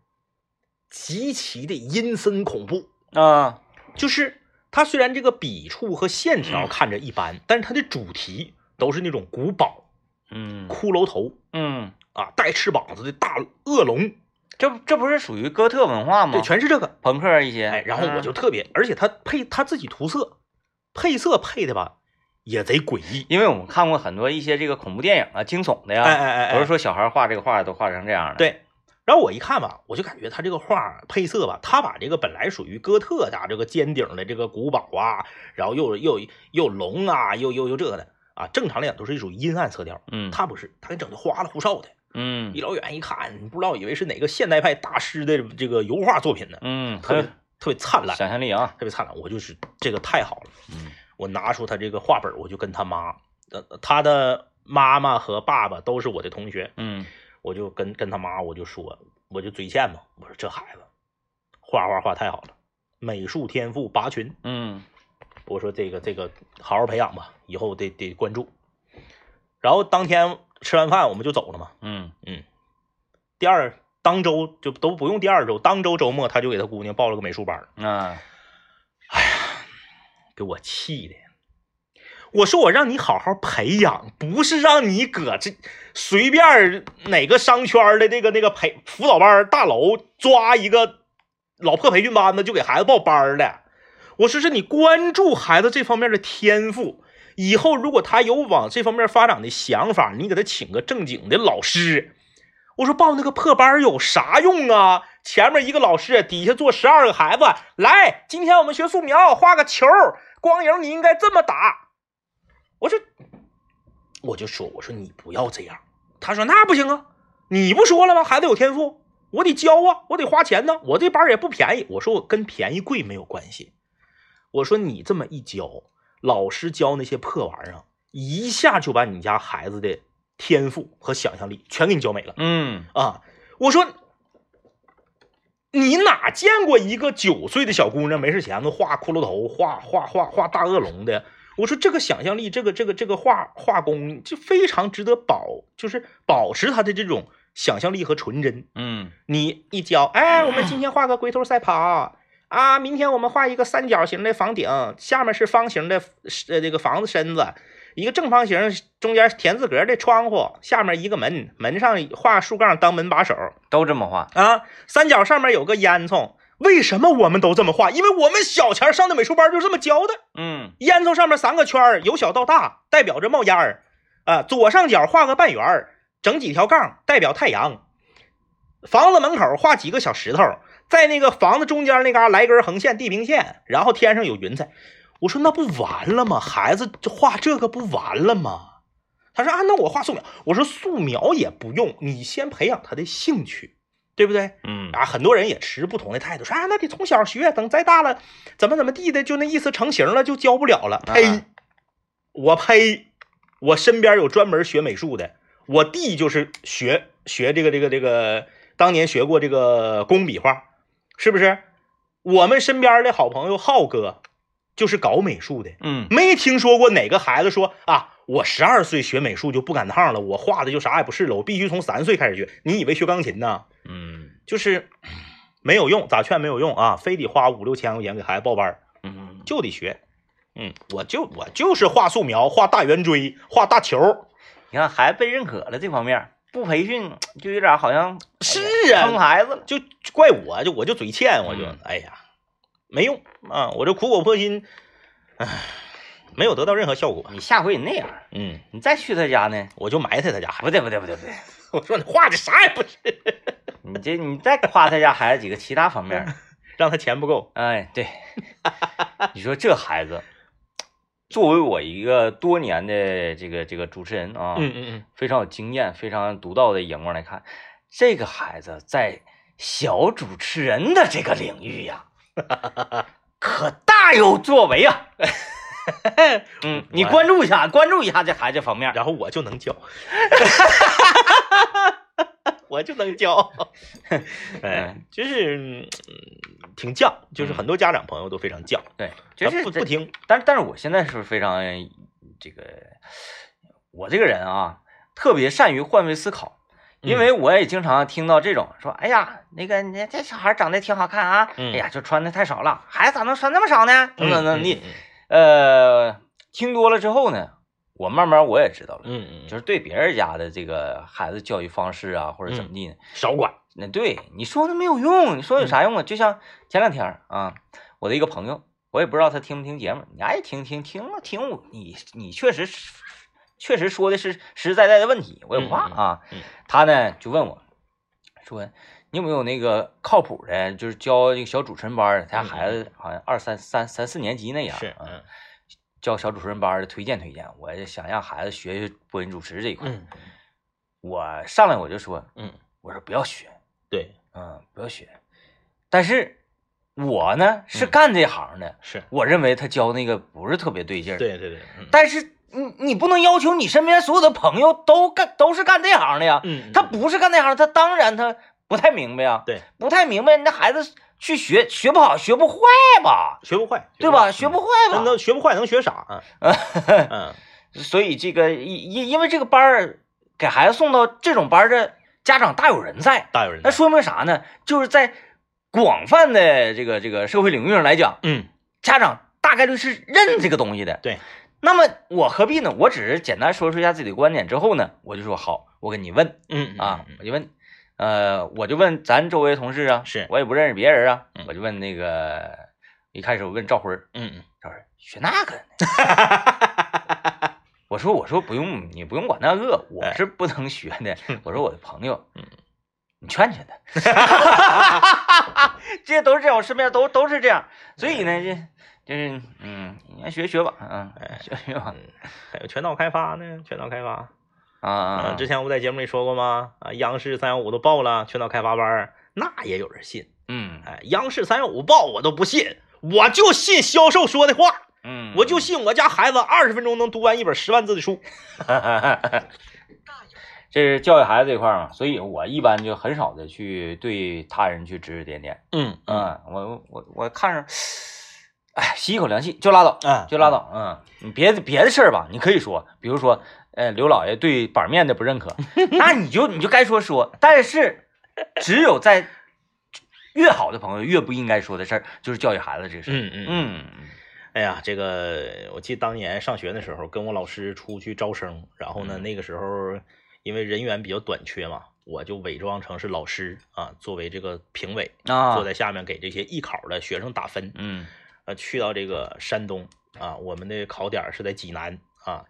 Speaker 1: 极其的阴森恐怖。
Speaker 2: 啊，
Speaker 1: 就是她虽然这个笔触和线条看着一般，但是它的主题都是那种古堡、
Speaker 2: 嗯
Speaker 1: 骷髅头
Speaker 2: 嗯，
Speaker 1: 啊，带翅膀子的大恶龙，
Speaker 2: 这这不是属于哥特文化吗？
Speaker 1: 对，全是这个。
Speaker 2: 朋克一些，
Speaker 1: 哎，然后我就
Speaker 2: 嗯
Speaker 1: 特别，而且他配他自己涂色，配色配的吧，也贼诡异。
Speaker 2: 因为我们看过很多一些这个恐怖电影啊、惊悚的呀，
Speaker 1: 哎哎哎哎，
Speaker 2: 不是说小孩画这个画都画成这样的，，
Speaker 1: 对，然后我一看吧，我就感觉他这个画配色吧，他把这个本来属于哥特的啊这个尖顶的这个古堡啊，然后又又又龙啊，又又又这个的啊，正常来讲都是一种阴暗色调，
Speaker 2: 嗯
Speaker 1: 他不是，他给整的花里胡哨的，
Speaker 2: 嗯
Speaker 1: 一老远一看，不知道以为是哪个现代派大师的这个油画作品呢，
Speaker 2: 嗯，
Speaker 1: 特别特别灿烂，
Speaker 2: 想象力啊，
Speaker 1: 特别灿烂，我就是这个太好了。
Speaker 2: 嗯
Speaker 1: 我拿出他这个画本，我就跟他妈，呃，他的妈妈和爸爸都是我的同学，
Speaker 2: 嗯
Speaker 1: 我就跟跟他妈我就说，我就嘴欠嘛，我说这孩子画画画太好了，美术天赋拔群，
Speaker 2: 嗯
Speaker 1: 我说这个这个好好培养吧，以后得得关注。然后当天吃完饭我们就走了嘛，
Speaker 2: 嗯嗯
Speaker 1: 第二当周就都不用第二周，当周周末他就给他姑娘报了个美术班，
Speaker 2: 啊，
Speaker 1: 给我气的。我说我让你好好培养，不是让你搁这随便哪个商圈的那个那个培辅导班大楼抓一个老破培训班子就给孩子报班的。我说是你关注孩子这方面的天赋，以后如果他有往这方面发展的想法，你给他请个正经的老师。我说报那个破班有啥用啊？前面一个老师，底下坐十二个孩子，来，今天我们学素描，画个球，光影你应该这么打。我说，我就说，我说你不要这样。他说那不行啊，你不说了吗？孩子有天赋，我得教啊，我得花钱呢，我这班也不便宜。我说我跟便宜贵没有关系。我说你这么一教，老师教那些破玩意儿啊，一下就把你家孩子的天赋和想象力全给你教没了。
Speaker 2: 嗯
Speaker 1: 啊，我说你哪见过一个九岁的小姑娘没事闲的画骷髅头、画画画画大恶龙的？我说这个想象力，这个这个这个画画工就非常值得保，就是保持他的这种想象力和纯真。
Speaker 2: 嗯
Speaker 1: 你一教，哎，我们今天画个龟兔赛跑啊，明天我们画一个三角形的房顶，下面是方形的呃这个房子身子，一个正方形中间田字格的窗户，下面一个门，门上画竖杠当门把手
Speaker 2: 都这么画，
Speaker 1: 啊，三角上面有个烟囱。为什么我们都这么画？因为我们小前上的美术班就这么教的。
Speaker 2: 嗯
Speaker 1: 烟囱上面三个圈儿，由小到大，代表着冒烟儿。啊，左上角画个半圆儿，整几条杠，代表太阳。房子门口画几个小石头，在那个房子中间那嘎来根横线，地平线，然后天上有云彩。我说那不完了吗？孩子这画这个不完了吗？他说啊，那我画素描。我说素描也不用，你先培养他的兴趣，对不对？
Speaker 2: 嗯
Speaker 1: 啊，很多人也持不同的态度，说啊，那得从小学，等再大了，怎么怎么地的，就那意思成型了，就教不了了。呸！
Speaker 2: 啊
Speaker 1: 我呸！我身边有专门学美术的，我弟就是学学这个这个这个，当年学过这个工笔画，是不是？我们身边的好朋友浩哥就是搞美术的，
Speaker 2: 嗯
Speaker 1: 没听说过哪个孩子说啊，我十二岁学美术就不赶趟了，我画的就啥也不是了，我必须从三岁开始学。你以为学钢琴呢？
Speaker 2: 嗯
Speaker 1: 就是没有用，咋劝没有用啊，非得花五六千块钱给孩子报班儿，
Speaker 2: 嗯，
Speaker 1: 就得学。嗯，我就我就是画素描，画大圆锥，画大球。
Speaker 2: 你看孩子被认可了这方面，不培训就有点好像
Speaker 1: 是啊
Speaker 2: 坑孩子了。
Speaker 1: 就就怪我，就我就嘴欠，我就、
Speaker 2: 嗯
Speaker 1: 哎呀，没用啊，我这苦口婆心，唉，没有得到任何效果。
Speaker 2: 你下回你那样，
Speaker 1: 嗯，
Speaker 2: 你再去他家呢？
Speaker 1: 我就埋汰他家。
Speaker 2: 不对不对不对不 (laughs) 对，
Speaker 1: 我说你画的啥也不是，(laughs)
Speaker 2: 你这你再夸他家孩子几个其他方面，(laughs)
Speaker 1: 让他钱不够。
Speaker 2: 哎，对，你说这孩子，作为我一个多年的这个这个主持人啊，
Speaker 1: 嗯嗯嗯，
Speaker 2: 非常有经验、非常独到的眼光来看，这个孩子在小主持人的这个领域呀，(laughs) 可大有作为啊！(laughs) 嗯，你关注一下，关注一下这孩子方面。
Speaker 1: 然后我就能教，(laughs) (laughs) 我就能教。(laughs) 哎，就是、嗯、挺犟，就是很多家长朋友都非常犟，
Speaker 2: 对，就是
Speaker 1: 不不听。
Speaker 2: 但是但是我现在是非常这个，我这个人啊，特别善于换位思考，因为我也经常听到这种说，哎呀，那个你这小孩长得挺好看啊，
Speaker 1: 嗯
Speaker 2: 哎呀，就穿的太少了，孩子咋能穿那么少呢？等等等，
Speaker 1: 嗯
Speaker 2: 你呃听多了之后呢，我慢慢我也知道了，
Speaker 1: 嗯嗯，
Speaker 2: 就是对别人家的这个孩子教育方式啊，或者怎么地呢，
Speaker 1: 少管。
Speaker 2: 那对你说那没有用，你说有啥用啊？就像前两天啊，我的一个朋友，我也不知道他听不听节目，你爱听听听了听我，你你确实确实说的是实实在在的问题，我也不怕啊。
Speaker 1: 嗯
Speaker 2: 他呢就问我，说你有没有那个靠谱的，就是教这个小主持人班的，他家孩子好像二三三三四年级那样，
Speaker 1: 是，
Speaker 2: 啊
Speaker 1: 嗯
Speaker 2: 教小主持人班的推荐推荐，我也想让孩子学学播音主持这一块。
Speaker 1: 嗯
Speaker 2: 我上来我就说，
Speaker 1: 嗯，
Speaker 2: 我说不要学。
Speaker 1: 对，
Speaker 2: 嗯，不要学。但是我呢是
Speaker 1: 嗯
Speaker 2: 干这行的，
Speaker 1: 是，
Speaker 2: 我认为他教那个不是特别对劲儿。，
Speaker 1: 对对对，嗯
Speaker 2: 但是你你不能要求你身边所有的朋友都干都是干这行的呀。
Speaker 1: 嗯，
Speaker 2: 他不是干这行，他当然他不太明白呀。
Speaker 1: 对，
Speaker 2: 不太明白，那孩子去学学不好，学不坏吧？
Speaker 1: 学不坏，
Speaker 2: 对吧？学不
Speaker 1: 坏，
Speaker 2: 吧？
Speaker 1: 能能学不坏能学啥啊？(laughs) 嗯
Speaker 2: 所以这个因因因为这个班儿给孩子送到这种班儿的家长大有人在。
Speaker 1: 大有人在。
Speaker 2: 那说明啥呢？就是在广泛的这个这个社会领域上来讲，
Speaker 1: 嗯
Speaker 2: 家长大概率是认这个东西的。
Speaker 1: 对，
Speaker 2: 那么我何必呢？我只是简单说出一下自己的观点之后呢，我就说好，我跟你问
Speaker 1: 嗯
Speaker 2: 啊，
Speaker 1: 嗯
Speaker 2: 我就问，呃，我就问咱周围同事啊，
Speaker 1: 是
Speaker 2: 我也不认识别人啊，
Speaker 1: 嗯
Speaker 2: 我就问那个，一开始我问赵辉儿，
Speaker 1: 嗯嗯
Speaker 2: 赵辉儿学那个呢？(laughs) 我说我说不用，你不用管那个，我是不能学的。(laughs) 我说我的朋友，
Speaker 1: 嗯，
Speaker 2: 你劝劝他。(laughs) 这些都是这样，我身边都都是这样，所以呢，这就是嗯，你爱学学吧，嗯，学学吧，
Speaker 1: 还有全脑开发呢，全脑开发。
Speaker 2: 啊
Speaker 1: 之前我不在节目里说过吗？啊，央视三幺五都报了全岛开发班，那也有人信。
Speaker 2: 嗯
Speaker 1: 哎，央视三幺五报我都不信，我就信销售说的话，
Speaker 2: 嗯，
Speaker 1: 我就信我家孩子二十分钟能读完一本十万字的书。(laughs)
Speaker 2: 这是教育孩子这块儿嘛，所以我一般就很少的去对他人去指指点点。
Speaker 1: 嗯
Speaker 2: 嗯，我我我看着，哎，吸一口凉气就拉倒，
Speaker 1: 啊
Speaker 2: 就拉倒。嗯，你别的别的事儿吧，你可以说，比如说，呃，刘老爷对板面的不认可，那你就你就该说说。但是，只有在越好的朋友越不应该说的事儿，就是教育孩子这个事儿。
Speaker 1: 嗯嗯。
Speaker 2: 嗯
Speaker 1: 哎呀，这个我记得当年上学的时候，跟我老师出去招生，然后呢，
Speaker 2: 嗯
Speaker 1: 那个时候因为人员比较短缺嘛，我就伪装成是老师啊，作为这个评委，
Speaker 2: 啊，
Speaker 1: 坐在下面给这些艺考的学生打分。
Speaker 2: 嗯
Speaker 1: 呃，去到这个山东啊，我们的考点是在济南啊，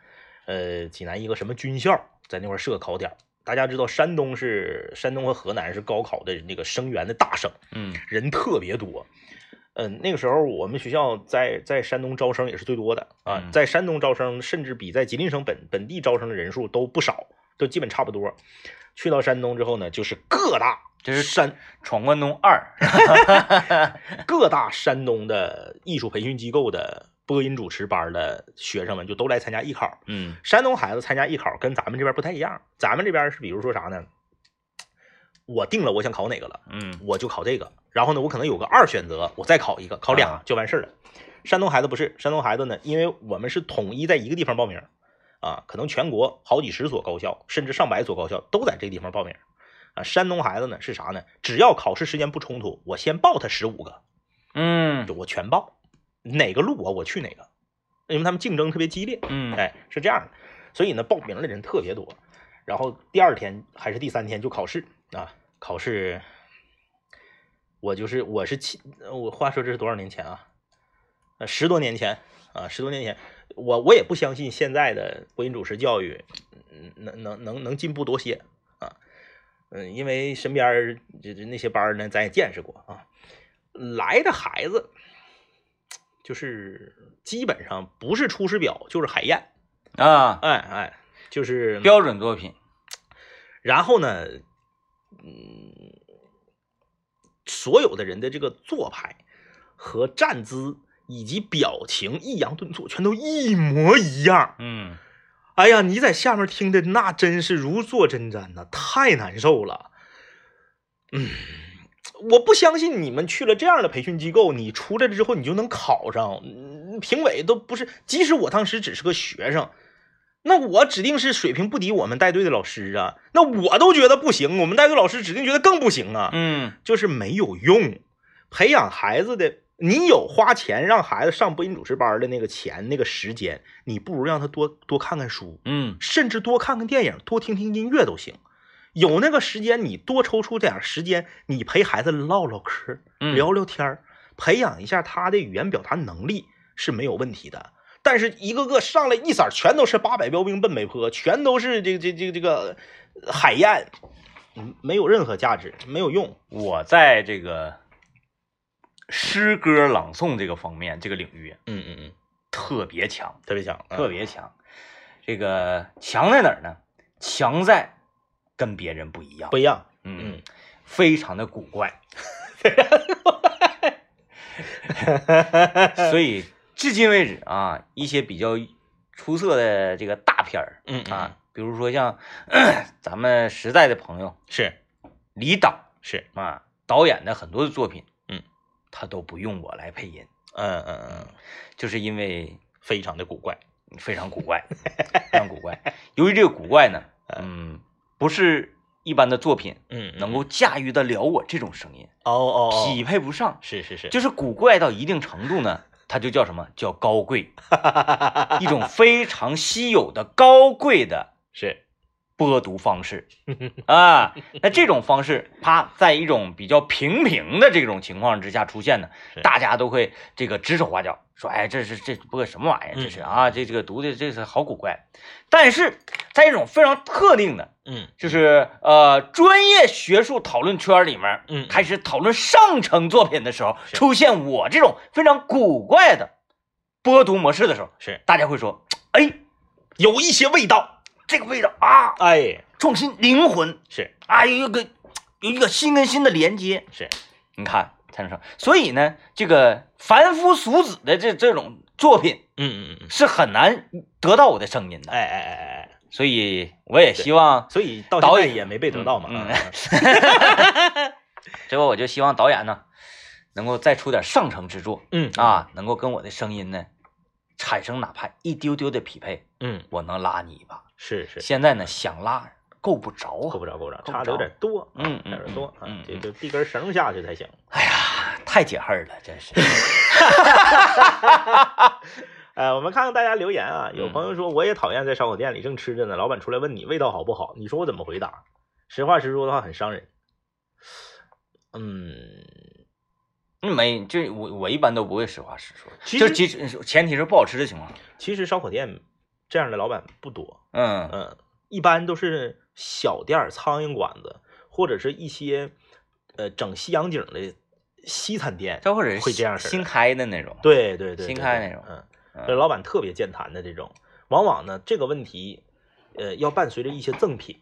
Speaker 1: 呃，济南一个什么军校在那块设考点。大家知道，山东是山东和河南是高考的那个生源的大省，
Speaker 2: 嗯
Speaker 1: 人特别多。嗯，那个时候我们学校在在山东招生也是最多的啊，
Speaker 2: 嗯
Speaker 1: 在山东招生甚至比在吉林省本本地招生的人数都不少，都基本差不多。去到山东之后呢，就是各大
Speaker 2: 这是
Speaker 1: 山
Speaker 2: 闯关东二。(laughs)
Speaker 1: 各大山东的艺术培训机构的播音主持班的学生们就都来参加艺考。
Speaker 2: 嗯
Speaker 1: 山东孩子参加艺考跟咱们这边不太一样，咱们这边是比如说啥呢？(tsk) 我定了我想考哪个了，
Speaker 2: 嗯
Speaker 1: 我就考这个。然后呢，我可能有个二选择，我再考一个，考俩
Speaker 2: 啊
Speaker 1: 就完事儿了。山东孩子不是，山东孩子呢，因为我们是统一在一个地方报名，啊，可能全国好几十所高校，甚至上百所高校都在这个地方报名。啊，山东孩子呢是啥呢？只要考试时间不冲突，我先报他十五个，
Speaker 2: 嗯
Speaker 1: 就我全报，哪个录我我去哪个，因为他们竞争特别激烈。
Speaker 2: 嗯，
Speaker 1: 哎，是这样的，所以呢，报名的人特别多。然后第二天还是第三天就考试啊，考试，我就是我是七，呃我话说这是多少年前啊？呃，十多年前啊，十多年前，我我也不相信现在的播音主持教育，嗯，能能能能进步多些啊？嗯，因为身边儿这这那些班儿呢，咱也见识过啊，来的孩子。就是基本上不是出师表就是海燕，
Speaker 2: 啊，
Speaker 1: 哎哎，就是
Speaker 2: 标准作品，
Speaker 1: 然后呢，嗯，所有的人的这个做派和站姿以及表情、抑扬顿挫全都一模一样。
Speaker 2: 嗯
Speaker 1: 哎呀，你在下面听的那真是如坐针毡呐，太难受了。嗯，我不相信你们去了这样的培训机构，你出来了之后你就能考上。嗯评委都不是，即使我当时只是个学生，那我指定是水平不敌我们带队的老师啊。那我都觉得不行，我们带队老师指定觉得更不行啊。
Speaker 2: 嗯
Speaker 1: 就是没有用。培养孩子的，你有花钱让孩子上播音主持班的那个钱、那个时间，你不如让他多多看看书，
Speaker 2: 嗯
Speaker 1: 甚至多看看电影，多听听音乐都行。有那个时间，你多抽出点时间，你陪孩子唠唠嗑，
Speaker 2: 嗯，
Speaker 1: 聊聊天儿，培养一下他的语言表达能力是没有问题的。但是一个个上来一色儿全都是八百标兵奔北坡，全都是这个这这个这个海燕，嗯，没有任何价值，没有用。
Speaker 2: 我在这个诗歌朗诵这个方面，这个领域
Speaker 1: 嗯嗯嗯，
Speaker 2: 特别强，
Speaker 1: 特别强，嗯
Speaker 2: 特别强。这个强在哪儿呢？强在跟别人不一样
Speaker 1: 不，一样。
Speaker 2: 嗯
Speaker 1: 嗯，
Speaker 2: 非常的古怪。(laughs) 所以至今为止啊，一些比较出色的这个大片儿
Speaker 1: 嗯嗯
Speaker 2: 啊，比如说像 (clears throat) 咱们时代的朋友
Speaker 1: 是
Speaker 2: 李导
Speaker 1: 是，
Speaker 2: 啊导演的很多的作品，
Speaker 1: 嗯，
Speaker 2: 他都不用我来配音，
Speaker 1: 嗯嗯嗯，
Speaker 2: 就是因为
Speaker 1: 非常的古怪。
Speaker 2: 非常古怪，非常古怪。由于这个古怪呢，(laughs) 嗯，不是一般的作品
Speaker 1: 嗯，
Speaker 2: 能够驾驭得了我这种声音，
Speaker 1: 哦哦哦，
Speaker 2: 匹配不上。
Speaker 1: 是是是，
Speaker 2: 就是古怪到一定程度呢，它就叫什么？叫高贵，(laughs) 一种非常稀有的高贵的
Speaker 1: 是
Speaker 2: 播读方式 (laughs) 啊。那这种方式，啪，在一种比较平平的这种情况之下出现呢，大家都会这个指手画脚，说，哎，这是这播什么玩意儿？这是啊，这这个读的这是好古怪。但是在一种非常特定的，
Speaker 1: 嗯
Speaker 2: 就是呃专业学术讨论圈里面，
Speaker 1: 嗯
Speaker 2: 开始讨论上乘作品的时候，出现我这种非常古怪的播读模式的时候，
Speaker 1: 是
Speaker 2: 大家会说，哎，
Speaker 1: 有一些味道。
Speaker 2: 这个味道啊，
Speaker 1: 哎，
Speaker 2: 创新灵魂。
Speaker 1: 是。
Speaker 2: 啊，有一个有一个心跟心的连接，
Speaker 1: 是，
Speaker 2: 你看才能成。所以呢，这个凡夫俗子的这这种作品
Speaker 1: 嗯嗯嗯，
Speaker 2: 是很难得到我的声音的。
Speaker 1: 哎哎哎哎。哎，
Speaker 2: 所以我也希望，
Speaker 1: 所以到
Speaker 2: 导演
Speaker 1: 也没被得到嘛。
Speaker 2: 嗯
Speaker 1: 嗯。(laughs)
Speaker 2: 最后我就希望导演呢，能够再出点上乘之作
Speaker 1: 嗯。
Speaker 2: 啊，能够跟我的声音呢产生哪怕一丢丢的匹配，
Speaker 1: 嗯，
Speaker 2: 我能拉你一把。
Speaker 1: 是是，
Speaker 2: 现在呢，想拉够不着啊，
Speaker 1: 够不着够不着，差的有点多，啊
Speaker 2: 嗯嗯
Speaker 1: 有点多啊
Speaker 2: 嗯，
Speaker 1: 这
Speaker 2: 嗯
Speaker 1: 就递根绳下去才行。
Speaker 2: 哎呀，太解恨了，真是。(laughs)
Speaker 1: 呃，我们看看大家留言啊，有
Speaker 2: 嗯
Speaker 1: 朋友说我也讨厌在烧烤店里正吃着呢，老板出来问你味道好不好，你说我怎么回答？实话实说的话很伤人。嗯，
Speaker 2: 嗯没，这我我一般都不会实话实说，
Speaker 1: 其实
Speaker 2: 就其实前提是不好吃的情况下。
Speaker 1: 其实烧烤店这样的老板不多，
Speaker 2: 嗯
Speaker 1: 嗯，一般都是小店儿、苍蝇馆子，或者是一些呃整西洋景的西餐店。
Speaker 2: 这或者
Speaker 1: 会这样式
Speaker 2: 新开的那种。
Speaker 1: 对对对，
Speaker 2: 新开那种
Speaker 1: 嗯，老板特别健谈的这种，往往呢这个问题，呃，要伴随着一些赠品，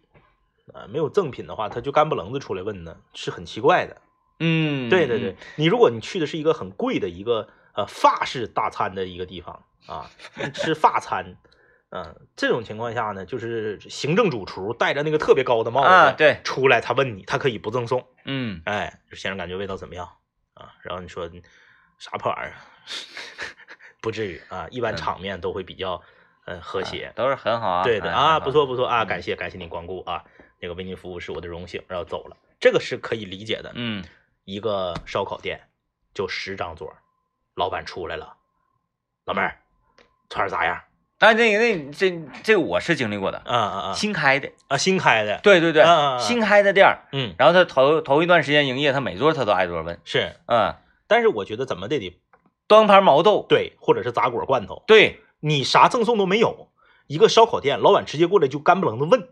Speaker 1: 啊、没有赠品的话，他就干不楞子出来问呢，是很奇怪的。
Speaker 2: 嗯，
Speaker 1: 对对对，你如果你去的是一个很贵的一个呃法式大餐的一个地方啊，吃法餐，嗯，这种情况下呢，就是行政主厨戴着那个特别高的帽子、
Speaker 2: 啊，对，
Speaker 1: 出来，他问你，他可以不赠送。
Speaker 2: 嗯，
Speaker 1: 哎，先生感觉味道怎么样啊？然后你说啥破玩意儿？(laughs) 不至于啊，一般
Speaker 2: 嗯
Speaker 1: 场面都会比较呃和谐。
Speaker 2: 都是很好啊，
Speaker 1: 对的啊，不错不错啊，
Speaker 2: 嗯
Speaker 1: 感谢感谢您光顾啊，那个为您服务是我的荣幸，然后走了，这个是可以理解的。
Speaker 2: 嗯
Speaker 1: 一个烧烤店就十张桌，老板出来了，老妹儿串儿咋样？
Speaker 2: 啊，那个那这这个我是经历过的，
Speaker 1: 啊啊啊。
Speaker 2: 新开的，
Speaker 1: 啊，新开的，
Speaker 2: 对对对新开的店儿，
Speaker 1: 嗯，
Speaker 2: 然后他头头一段时间营业，他每桌他都挨桌问，
Speaker 1: 是，
Speaker 2: 嗯，
Speaker 1: 但是我觉得怎么的得
Speaker 2: 端盘毛豆，
Speaker 1: 对，或者是杂果罐头，
Speaker 2: 对，
Speaker 1: 你啥赠送都没有，一个烧烤店老板直接过来就干不楞的问，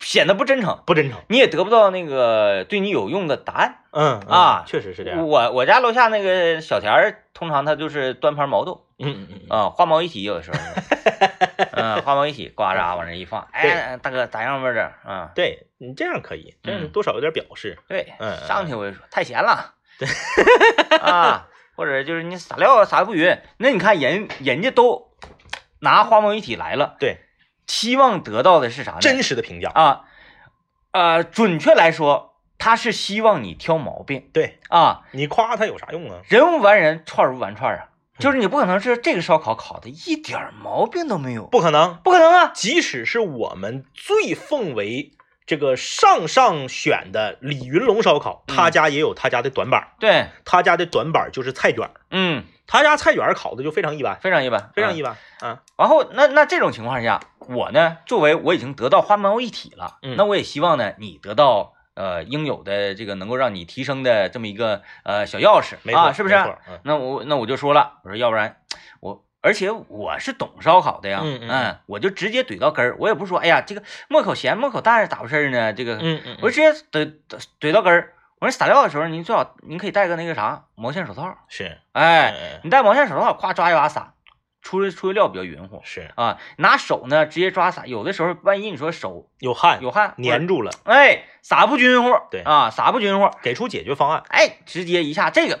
Speaker 2: 显得不真诚，
Speaker 1: 不真诚。
Speaker 2: 你也得不到那个对你有用的答案。
Speaker 1: 嗯嗯
Speaker 2: 啊
Speaker 1: 确实是这样。
Speaker 2: 我我家楼下那个小田儿，通常他就是端盘毛豆
Speaker 1: 嗯嗯嗯嗯，
Speaker 2: 啊，花毛一体有的时候是，嗯，花毛一体呱喳往那一放，哎，大哥咋样味儿的？啊，
Speaker 1: 对你这样可以，这样
Speaker 2: 嗯
Speaker 1: 多少有点表示。
Speaker 2: 对，上去我就说太咸了，对啊，或者就是你撒料撒的不匀，那你看人人家都拿花毛一体来了，
Speaker 1: 对，
Speaker 2: 期望得到的是啥呢？
Speaker 1: 真实的评价。
Speaker 2: 啊，呃，准确来说，他是希望你挑毛病。
Speaker 1: 对。
Speaker 2: 啊，
Speaker 1: 你夸他有啥用啊？
Speaker 2: 人无完人，串儿无完串儿啊，
Speaker 1: 嗯。
Speaker 2: 就是你不可能是这个烧烤烤的一点儿毛病都没有，
Speaker 1: 不可能，
Speaker 2: 不可能啊，
Speaker 1: 即使是我们最奉为这个上上选的李云龙烧烤，他
Speaker 2: 嗯
Speaker 1: 家也有他家的短板儿，
Speaker 2: 对，
Speaker 1: 他家的短板儿就是菜卷儿，
Speaker 2: 嗯，
Speaker 1: 他家菜卷儿烤的就非常一般，
Speaker 2: 非常一般，
Speaker 1: 非常一般。啊。
Speaker 2: 然后那那这种情况下，我呢，作为我已经得到花猫一体了，
Speaker 1: 嗯
Speaker 2: 那我也希望呢，你得到呃应有的这个能够让你提升的这么一个呃小钥匙
Speaker 1: 没错，
Speaker 2: 啊，是不是那我那我就说了，我说要不然我。而且我是懂烧烤的呀，
Speaker 1: 嗯嗯
Speaker 2: 我就直接怼到根儿，我也不是说，哎呀，这个抹口咸抹口淡是咋回事呢？这个，
Speaker 1: 嗯嗯，
Speaker 2: 我就直接怼怼怼到根儿。我说撒料的时候，您最好您可以戴个那个啥毛线手套，
Speaker 1: 是，
Speaker 2: 哎，
Speaker 1: 哎，
Speaker 2: 你戴毛线手套，夸抓一把撒，出的出的料比较匀乎。
Speaker 1: 是
Speaker 2: 啊，拿手呢直接抓撒，有的时候万一你说手
Speaker 1: 有汗
Speaker 2: 有汗
Speaker 1: 粘，住了，
Speaker 2: 哎，撒不均乎，
Speaker 1: 对
Speaker 2: 啊，撒不均乎，
Speaker 1: 给出解决方案。
Speaker 2: 哎，直接一下这个，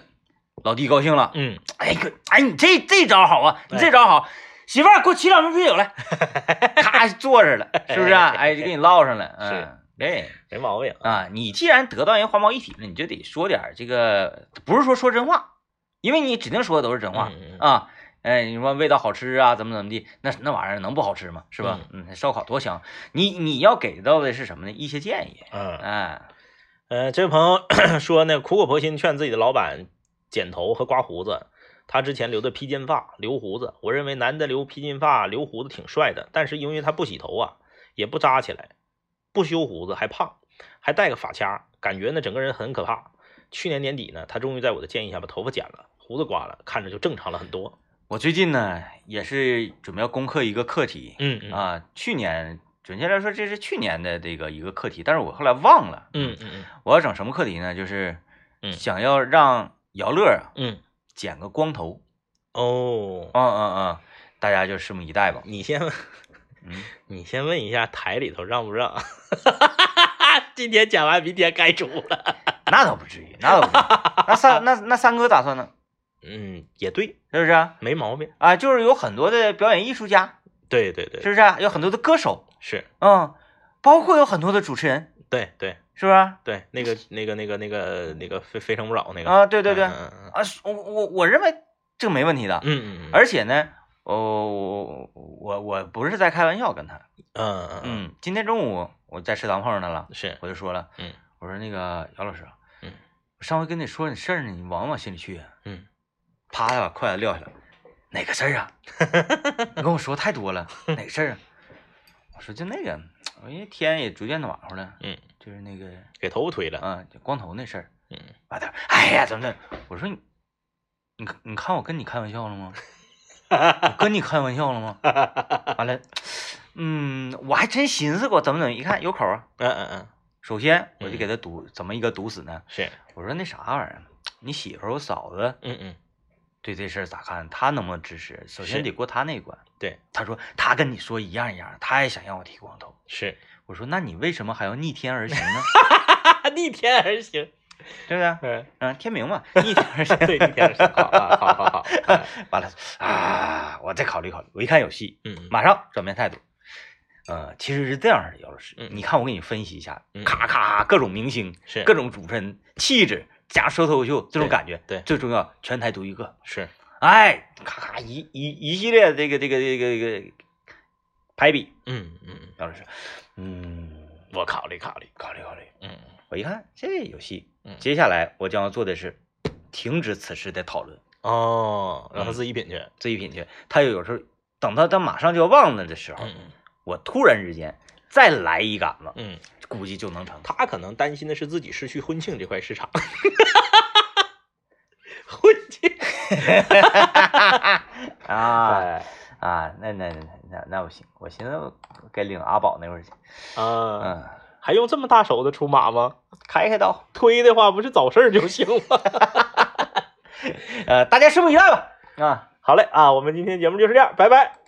Speaker 2: 老弟高兴了，
Speaker 1: 嗯，
Speaker 2: 哎哥，哎你这这招好啊，你
Speaker 1: 哎
Speaker 2: 这招好，媳妇儿给我沏两瓶啤酒来，(laughs) 咔坐着了，是不是啊？哎，就给你唠上了，(laughs) 嗯，对
Speaker 1: 没毛病。
Speaker 2: 啊，你既然得到人花毛一体了，你就得说点这个，不是说说真话，因为你指定说的都是真话
Speaker 1: 嗯嗯嗯
Speaker 2: 啊。哎，你说味道好吃啊，怎么怎么地，那那玩意儿能不好吃吗？是吧？嗯，烧烤多香。你你要给到的是什么呢？一些建议。
Speaker 1: 嗯，
Speaker 2: 哎，
Speaker 1: 呃，这位朋友 (coughs) 说呢，苦口婆心劝自己的老板剪头和刮胡子。他之前留的披肩发、留胡子，我认为男的留披肩发、留胡子挺帅的，但是因为他不洗头啊，也不扎起来，不修胡子还胖，还戴个发卡，感觉呢整个人很可怕。去年年底呢，他终于在我的建议下把头发剪了，胡子刮了，看着就正常了很多。
Speaker 2: 我最近呢也是准备要攻克一个课题
Speaker 1: 嗯嗯
Speaker 2: 啊，去年准确来说这是去年的这个一个课题，但是我后来忘了。
Speaker 1: 嗯嗯嗯
Speaker 2: 我要整什么课题呢？就是
Speaker 1: 嗯
Speaker 2: 想要让姚乐啊
Speaker 1: 嗯，
Speaker 2: 剪个光头。
Speaker 1: 哦，
Speaker 2: 嗯嗯嗯，大家就拭目以待吧。
Speaker 1: 你先，
Speaker 2: 嗯，(laughs)
Speaker 1: 你先问一下台里头让不让？(laughs) 今天剪完，明天该出了。
Speaker 2: 那倒不至于，那倒不至于。那三那那三哥咋算呢？
Speaker 1: 嗯，也对，
Speaker 2: 是不是啊？
Speaker 1: 没毛病。
Speaker 2: 啊，就是有很多的表演艺术家，
Speaker 1: 对对对，
Speaker 2: 是不是啊？有很多的歌手，
Speaker 1: 是，
Speaker 2: 嗯，包括有很多的主持人，
Speaker 1: 对对
Speaker 2: 是不是啊？
Speaker 1: 对，那个那个那个那个那个非非诚勿扰那个
Speaker 2: 啊，对对对，啊，我我我认为这个没问题的，
Speaker 1: 嗯嗯嗯，
Speaker 2: 而且呢，哦，我我我不是在开玩笑跟他，
Speaker 1: 嗯嗯
Speaker 2: 嗯，今天中午我在食堂碰上他了，
Speaker 1: 是，
Speaker 2: 我就说了，
Speaker 1: 嗯，
Speaker 2: 我说那个姚老师，
Speaker 1: 嗯，
Speaker 2: 我上回跟你说你事儿呢，你往不往心里去啊？
Speaker 1: 嗯，
Speaker 2: 啪的把筷子撂下来，哪个事儿啊？(laughs) 你跟我说太多了，(laughs) 哪个事儿啊？我说就那个，我因为天也逐渐暖和了，
Speaker 1: 嗯，
Speaker 2: 就是那个
Speaker 1: 给头发推了，
Speaker 2: 啊，就光头那事儿。
Speaker 1: 嗯，
Speaker 2: 完他，哎呀，怎么的？我说你，你看你看我跟你开玩笑了吗？(laughs) 我跟你开玩笑了吗？完了，嗯，我还真寻思过怎么怎么，一看有口啊。
Speaker 1: 嗯嗯嗯，
Speaker 2: 首先我就给他堵，怎么一个堵死呢？
Speaker 1: 是，
Speaker 2: 我说那啥玩意儿，你媳妇儿我嫂子
Speaker 1: 嗯嗯
Speaker 2: 对这事儿咋看？他能不能支持？首先得过他那一关。
Speaker 1: 对，
Speaker 2: 他说他跟你说一样一样，他也想让我剃光头。
Speaker 1: 是，
Speaker 2: 我说那你为什么还要逆天而行呢？(laughs)
Speaker 1: 逆天而行，
Speaker 2: 对不对？
Speaker 1: 嗯，
Speaker 2: 嗯，天明嘛，(laughs) 逆天而行。
Speaker 1: 对，逆天是好啊，好好好，哎 (laughs)
Speaker 2: 完了啊，我再考虑考虑。我一看有戏，
Speaker 1: 嗯
Speaker 2: 马上转变态度。呃，其实是这样的，姚老师，
Speaker 1: 嗯
Speaker 2: 你看我给你分析一下，
Speaker 1: 嗯
Speaker 2: 咔咔各种明星，
Speaker 1: 是
Speaker 2: 各种主持人气质加说脱口秀这种感觉，
Speaker 1: 对。
Speaker 2: 最重要全台独一个，
Speaker 1: 是，
Speaker 2: 哎，咔咔一一一系列这个这个这个这个排比，
Speaker 1: 嗯嗯，
Speaker 2: 杨老师，嗯，
Speaker 1: 我考虑考虑，
Speaker 2: 考虑考虑，
Speaker 1: 嗯。
Speaker 2: 我一看这有戏，
Speaker 1: 嗯。
Speaker 2: 接下来我将要做的是停止此事的讨论，
Speaker 1: 哦，让他
Speaker 2: 嗯
Speaker 1: 自己品去，
Speaker 2: 自己品去。他有时候等到他马上就要忘了的时候，
Speaker 1: 嗯。
Speaker 2: 我突然之间再来一杆子，
Speaker 1: 嗯，
Speaker 2: 估计就能成。
Speaker 1: 他可能担心的是自己失去婚庆这块市场，(laughs) 婚庆，(laughs)
Speaker 2: 啊
Speaker 1: 哎
Speaker 2: 啊，那那那那那不行，我寻思该领阿宝那会儿去，
Speaker 1: 啊，
Speaker 2: 嗯，
Speaker 1: 还用这么大手的出马吗？
Speaker 2: 开开刀，(laughs)
Speaker 1: 推的话不是找事儿就行吗？
Speaker 2: 呃，大家拭目以待吧。啊。
Speaker 1: 好嘞啊，我们今天节目就是这样，拜拜。